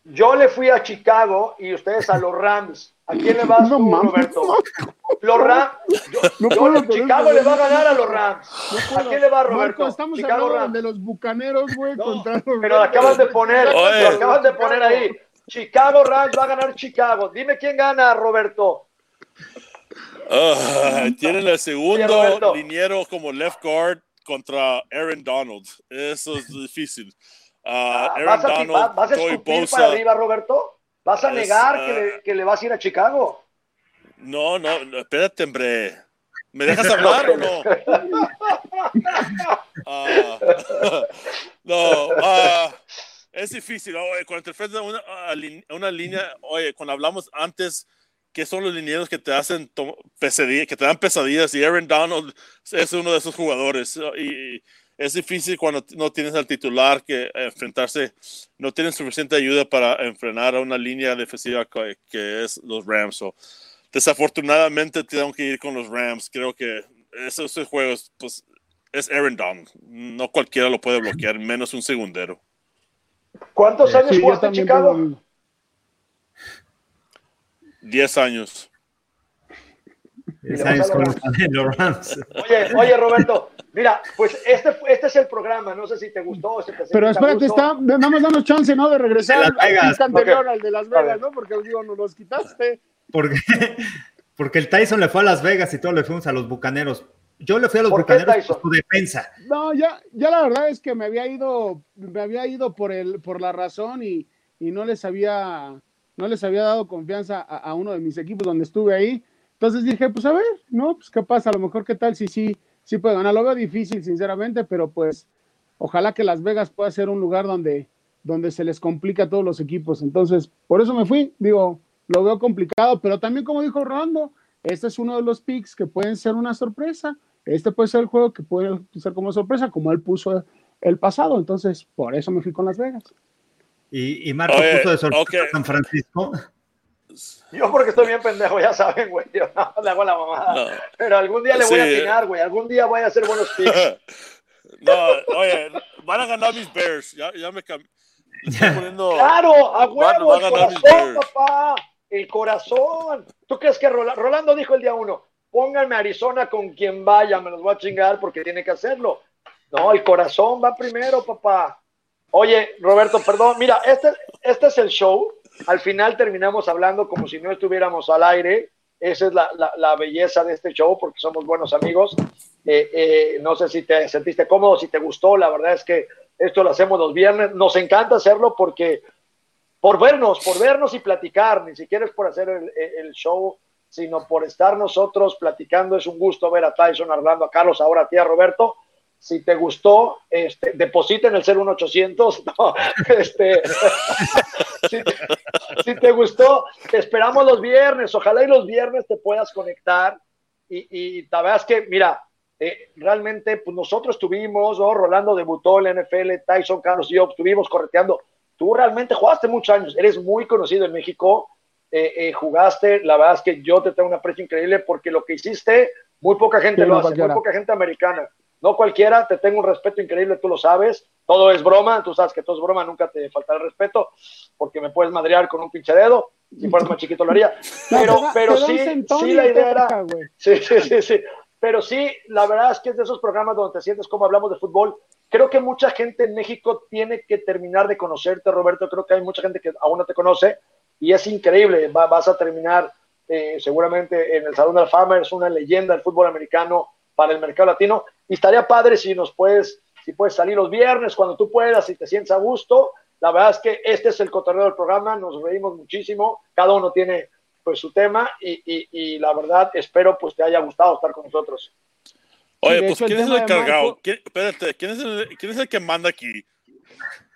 Speaker 2: Yo le fui a Chicago y ustedes a los Rams. ¿A quién le vas tú, Roberto? Los Rams. Yo, Chicago le va a ganar a los Rams. ¿A quién le va, Roberto?
Speaker 4: Marco, estamos Chicago hablando Rams. de los bucaneros, güey, contra los
Speaker 2: Pero lo acabas de poner, lo acabas de poner ahí. Chicago Rams va a ganar Chicago. Dime quién gana, Roberto.
Speaker 3: Uh, tienen el segundo liniero como left guard contra Aaron Donald. Eso es difícil. Uh, Aaron
Speaker 2: ¿Vas a,
Speaker 3: Donald,
Speaker 2: ¿vas a escupir para arriba, Roberto? ¿Vas a negar que, le, que, le, vas a ir a Chicago?
Speaker 3: No, no, espérate, hombre. ¿Me dejas hablar o no? Uh, [LAUGHS] [LAUGHS] no, es difícil, oye, cuando te enfrentas a una, una línea, oye, cuando hablamos antes, que son los linieros que te hacen pesadillas, que te dan pesadillas? Y Aaron Donald es uno de esos jugadores. Y, es difícil cuando no tienes al titular que enfrentarse, no tienen suficiente ayuda para enfrenar a una línea defensiva que, es los Rams. So, desafortunadamente tengo que ir con los Rams. Creo que esos juegos, pues, es Aaron Donald. No cualquiera lo puede bloquear, menos un segundero.
Speaker 2: ¿Cuántos años sí, jugaste en Chicago?
Speaker 3: Diez años.
Speaker 5: Diez años con los Rams.
Speaker 2: Oye, oye, Roberto, mira, pues este, este es el programa, no sé si te gustó. Si te
Speaker 4: Pero espérate, está, nada más danos chance, ¿no? De regresar
Speaker 5: de Vegas,
Speaker 4: al anterior, al de Las Vegas, ¿no? Porque digo, nos los quitaste.
Speaker 5: Porque, [LAUGHS] porque el Tyson le fue a Las Vegas y todos le fuimos a los Bucaneros. Yo le fui a los bucaneros por su defensa.
Speaker 4: No, ya, ya la verdad es que me había ido, me había ido por el, por la razón y, y no les había, no les había dado confianza a, a, uno de mis equipos donde estuve ahí. Entonces dije, pues a ver, no, pues qué pasa, a lo mejor qué tal si sí, sí puede ganar. Lo veo difícil, sinceramente, pero pues ojalá que Las Vegas pueda ser un lugar donde, donde se les complica a todos los equipos. Entonces, por eso me fui. Digo, lo veo complicado, pero también como dijo Rolando, este es uno de los picks que pueden ser una sorpresa. Este puede ser el juego que puede ser como sorpresa, como él puso el pasado. Entonces, por eso me fui con Las Vegas.
Speaker 5: Y, y Marco Oye, puso de sorpresa okay. San Francisco.
Speaker 2: Yo porque estoy bien pendejo, ya saben, güey. Yo no, le hago la mamada. No. Pero algún día le voy sí. a atinar, güey. Algún día voy a hacer buenos picks. [LAUGHS]
Speaker 3: no, oye, van a ganar mis Bears. Ya, ya me cambié.
Speaker 2: Poniendo... Claro, a huevo, van, van a ganar mis Bears. papá. El corazón. ¿Tú crees que Rolando dijo el día uno, pónganme a Arizona con quien vaya, me los voy a chingar porque tiene que hacerlo? No, el corazón va primero, papá. Oye, Roberto, perdón, mira, este, este es el show. Al final terminamos hablando como si no estuviéramos al aire. Esa es la, la, belleza de este show porque somos buenos amigos. Eh, eh, no sé si te sentiste cómodo, si te gustó. La verdad es que esto lo hacemos los viernes. Nos encanta hacerlo porque por vernos, por vernos y platicar, ni siquiera es por hacer el, el show, sino por estar nosotros platicando. Es un gusto ver a Tyson, Orlando, a Carlos, ahora a ti, a Roberto si te gustó, este, deposita en el 01800. [LAUGHS] No, este, [LAUGHS] si, te, gustó, te esperamos los viernes. Ojalá y los viernes te puedas conectar. Y, y la verdad es que, mira, eh, realmente pues nosotros tuvimos, ¿no? Rolando debutó en la NFL, Tyson, Carlos y yo estuvimos correteando. Tú realmente jugaste muchos años, eres muy conocido en México, eh, eh, jugaste, la verdad es que yo te tengo un aprecio increíble porque lo que hiciste, muy poca gente lo hace, muy poca gente americana. No cualquiera, te tengo un respeto increíble, tú lo sabes. Todo es broma, tú sabes que todo es broma, nunca te faltará el respeto, porque me puedes madrear con un pinche dedo. Si fueras más chiquito lo haría. [LAUGHS] Pero, pero sí, sí, la idea era. [LAUGHS] Sí, sí, sí, sí. Pero sí, la verdad es que es de esos programas donde te sientes como hablamos de fútbol. Creo que mucha gente en México tiene que terminar de conocerte, Roberto. Creo que hay mucha gente que aún no te conoce y es increíble. vas a terminar eh, seguramente en el Salón de la Fama, es una leyenda del fútbol americano para el mercado latino. Y estaría padre si nos puedes, si puedes salir los viernes cuando tú puedas, y te sientes a gusto. La verdad es que este es el cotorreo del programa, nos reímos muchísimo, cada uno tiene pues su tema y, y, la verdad espero pues te haya gustado estar con nosotros.
Speaker 3: Oye, pues ¿quién es el encargado? espérate, ¿quién es el, ¿quién es el que manda aquí?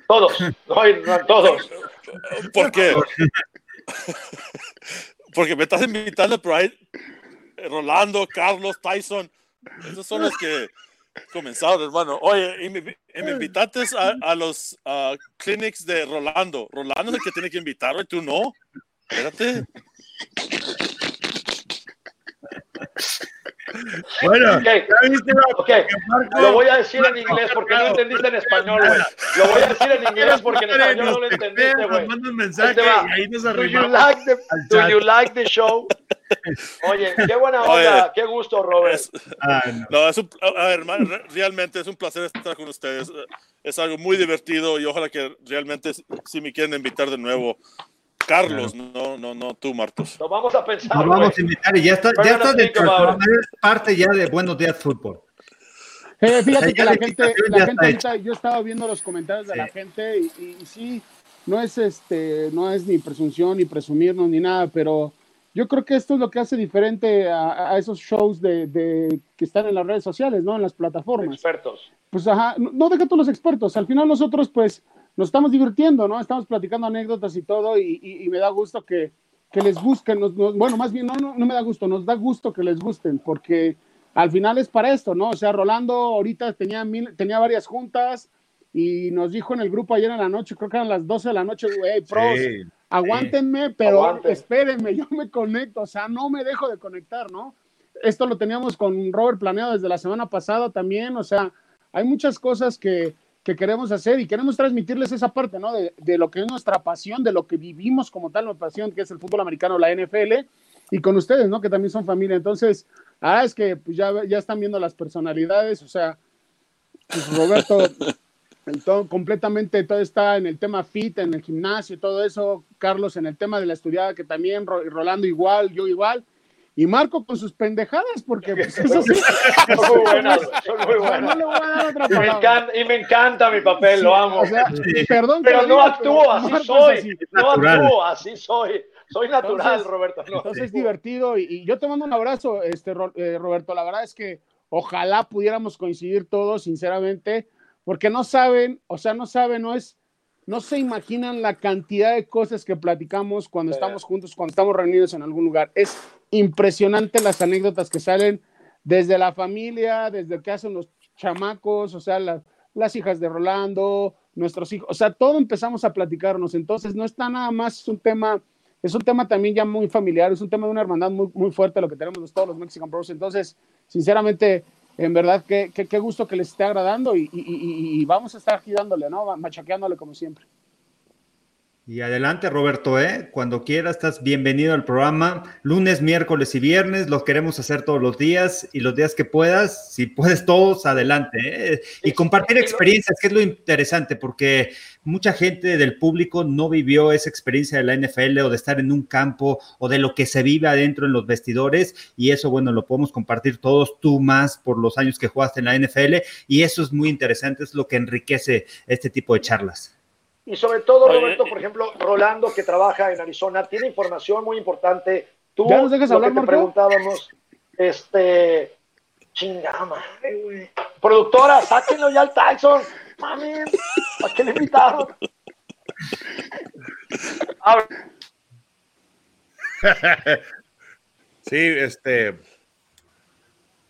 Speaker 2: Todos, no, todos.
Speaker 3: ¿Por qué? Porque me estás invitando, pero hay Rolando, Carlos, Tyson, esos son los que comenzaron, hermano. Oye, y me, invitaste a, los clinics de Rolando. Rolando es el que tiene que invitarlo y tú no. Espérate.
Speaker 2: Bueno, okay. lo voy a decir en inglés porque no entendiste en español, güey. Lo voy a decir en inglés porque en español no lo entendiste, güey. Manda un mensaje y ahí nos arribamos. Do you like the show? Oye, qué buena onda, qué gusto, Robert.
Speaker 3: Ah, no. es un, a ver, realmente es un placer estar con ustedes. Es algo muy divertido y ojalá que realmente si me quieren invitar de nuevo. Carlos, no, no, no, tú, Martos.
Speaker 2: Lo vamos a pensar.
Speaker 5: Lo vamos a invitar y ya está, ya está dentro, parte ya de Buenos Días Fútbol.
Speaker 4: Eh, fíjate que la gente, la gente ahorita, yo estaba viendo los comentarios de la gente y, y, sí, no es este, no es ni presunción ni presumirnos ni nada, pero yo creo que esto es lo que hace diferente a, esos shows de, que están en las redes sociales, ¿no? En las plataformas.
Speaker 2: Expertos.
Speaker 4: Pues ajá, no, deja todos los expertos. Al final nosotros, pues, nos estamos divirtiendo, ¿no? Estamos platicando anécdotas y todo, y, me da gusto que, les busquen. bueno, más bien, no, no, no me da gusto, nos da gusto que les gusten, porque al final es para esto, ¿no? O sea, Rolando ahorita tenía, mil, tenía varias juntas y nos dijo en el grupo ayer en la noche, creo que eran las 12 de la noche, güey, pros aguántenme, pero espérenme, yo me conecto, o sea, no me dejo de conectar, ¿no? Esto lo teníamos con Robert planeado desde la semana pasada también, o sea, hay muchas cosas que, queremos hacer y queremos transmitirles esa parte, ¿no? De, lo que es nuestra pasión, de lo que vivimos como tal, nuestra pasión, que es el fútbol americano, la NFL, y con ustedes, ¿no? Que también son familia. Entonces, ah, es que pues, ya, ya están viendo las personalidades, o sea, pues, Roberto [LAUGHS] todo, completamente todo está en el tema fit, en el gimnasio, todo eso. Carlos en el tema de la estudiada, que también, Rolando igual, yo igual. Y Marco con sus pendejadas, porque pues, [LAUGHS] eso sí.
Speaker 2: son muy buenas, son muy buenas. No y, me encanta, y me encanta mi papel, lo amo.
Speaker 4: perdón,
Speaker 2: pero no actúo, así soy. no actúo, así soy. Soy natural, Roberto.
Speaker 4: entonces es divertido y, yo te mando un abrazo, este, eh, Roberto. La verdad es que ojalá pudiéramos coincidir todos, sinceramente porque no saben, o sea, no saben, no es, no se imaginan la cantidad de cosas que platicamos cuando estamos juntos, cuando estamos reunidos en algún lugar. Es impresionante las anécdotas que salen desde la familia, desde que hacen los chamacos, o sea, las hijas de Rolando, nuestros hijos, o sea, todo empezamos a platicarnos. Entonces, no está nada más, es un tema, es un tema también ya muy familiar, es un tema de una hermandad muy, muy fuerte lo que tenemos todos los Mexican Bros. Entonces, sinceramente, en verdad, qué, qué, gusto que les esté agradando y, vamos a estar aquí dándole, ¿no? Machaqueándole como siempre.
Speaker 5: Y adelante, Roberto, ¿eh? cuando quieras, estás bienvenido al programa. Lunes, miércoles y viernes, los queremos hacer todos los días y los días que puedas, si puedes todos, adelante. ¿eh? Y compartir experiencias, que es lo interesante, porque mucha gente del público no vivió esa experiencia de la NFL o de estar en un campo o de lo que se vive adentro en los vestidores. Y eso, bueno, lo podemos compartir todos, tú más por los años que jugaste en la NFL. Y eso es muy interesante, es lo que enriquece este tipo de charlas.
Speaker 2: Y sobre todo, Roberto, por ejemplo, Rolando, que trabaja en Arizona, tiene información muy importante. Tú, ¿Ya nos dejas hablar, que te preguntábamos, este, chingama, güey. Productora, sáquenlo ya al Tyson. Mami, ¿para qué le invitaron? [LAUGHS]
Speaker 6: sí, este.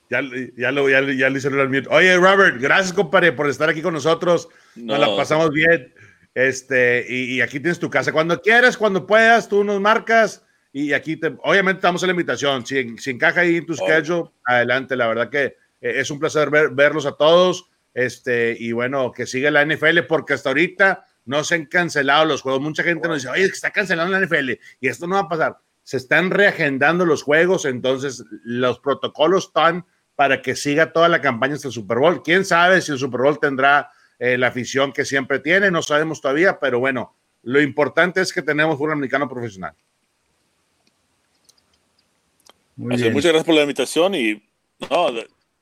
Speaker 6: Ya, ya, lo, ya, ya le hicieron el mute. Oye, Robert, gracias, compadre, por estar aquí con nosotros. Nos la pasamos bien. Este, y, aquí tienes tu casa. Cuando quieras, cuando puedas, tú nos marcas y aquí te, obviamente damos la invitación. Si, si encaja ahí en tu schedule, adelante. La verdad que eh, es un placer verlos a todos. Este, y bueno, que siga la NFL porque hasta ahorita no se han cancelado los juegos. Mucha gente nos dice, oye, está cancelando la NFL y esto no va a pasar. Se están reagendando los juegos, entonces los protocolos están para que siga toda la campaña hasta el Super Bowl. Quién sabe si el Super Bowl tendrá eh, la afición que siempre tiene, no sabemos todavía, pero bueno, lo importante es que tenemos un americano profesional.
Speaker 3: muchas gracias por la invitación y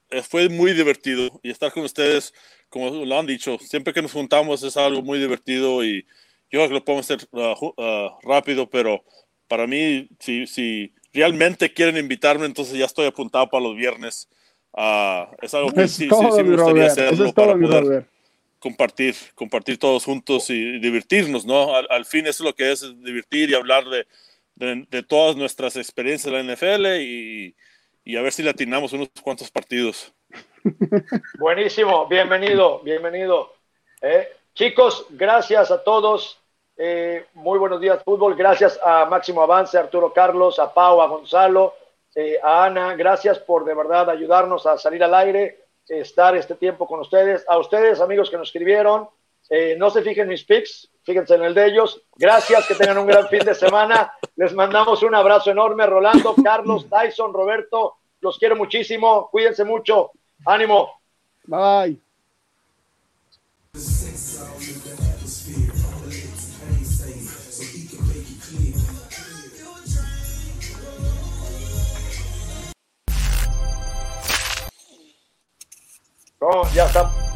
Speaker 3: eh, fue muy divertido y estar con ustedes, como lo han dicho, siempre que nos juntamos es algo muy divertido y yo creo que lo podemos hacer uh, uh, rápido, pero para mí, si, si realmente quieren invitarme, entonces ya estoy apuntado para los viernes. Uh, es algo que sí, sí, me gustaría hacerlo para poder compartir, compartir todos juntos y divertirnos, ¿no? Al, fin eso es lo que es, divertir y hablar de, de, todas nuestras experiencias en la NFL y, y, a ver si latinamos unos cuantos partidos. [LAUGHS]
Speaker 2: Buenísimo, bienvenido, bienvenido. Eh, chicos, gracias a todos. Eh, muy buenos días, fútbol. Gracias a Máximo Avance, Arturo Carlos, a Pau, a Gonzalo, eh, a Ana. Gracias por de verdad ayudarnos a salir al aire estar este tiempo con ustedes. A ustedes, amigos que nos escribieron, eh, no se fijen en mis pics, fíjense en el de ellos. Gracias, que tengan un gran fin de semana. Les mandamos un abrazo enorme, Rolando, Carlos, Tyson, Roberto. Los quiero muchísimo. Cuídense mucho. Ánimo.
Speaker 4: Bye.
Speaker 2: Oh, ya está.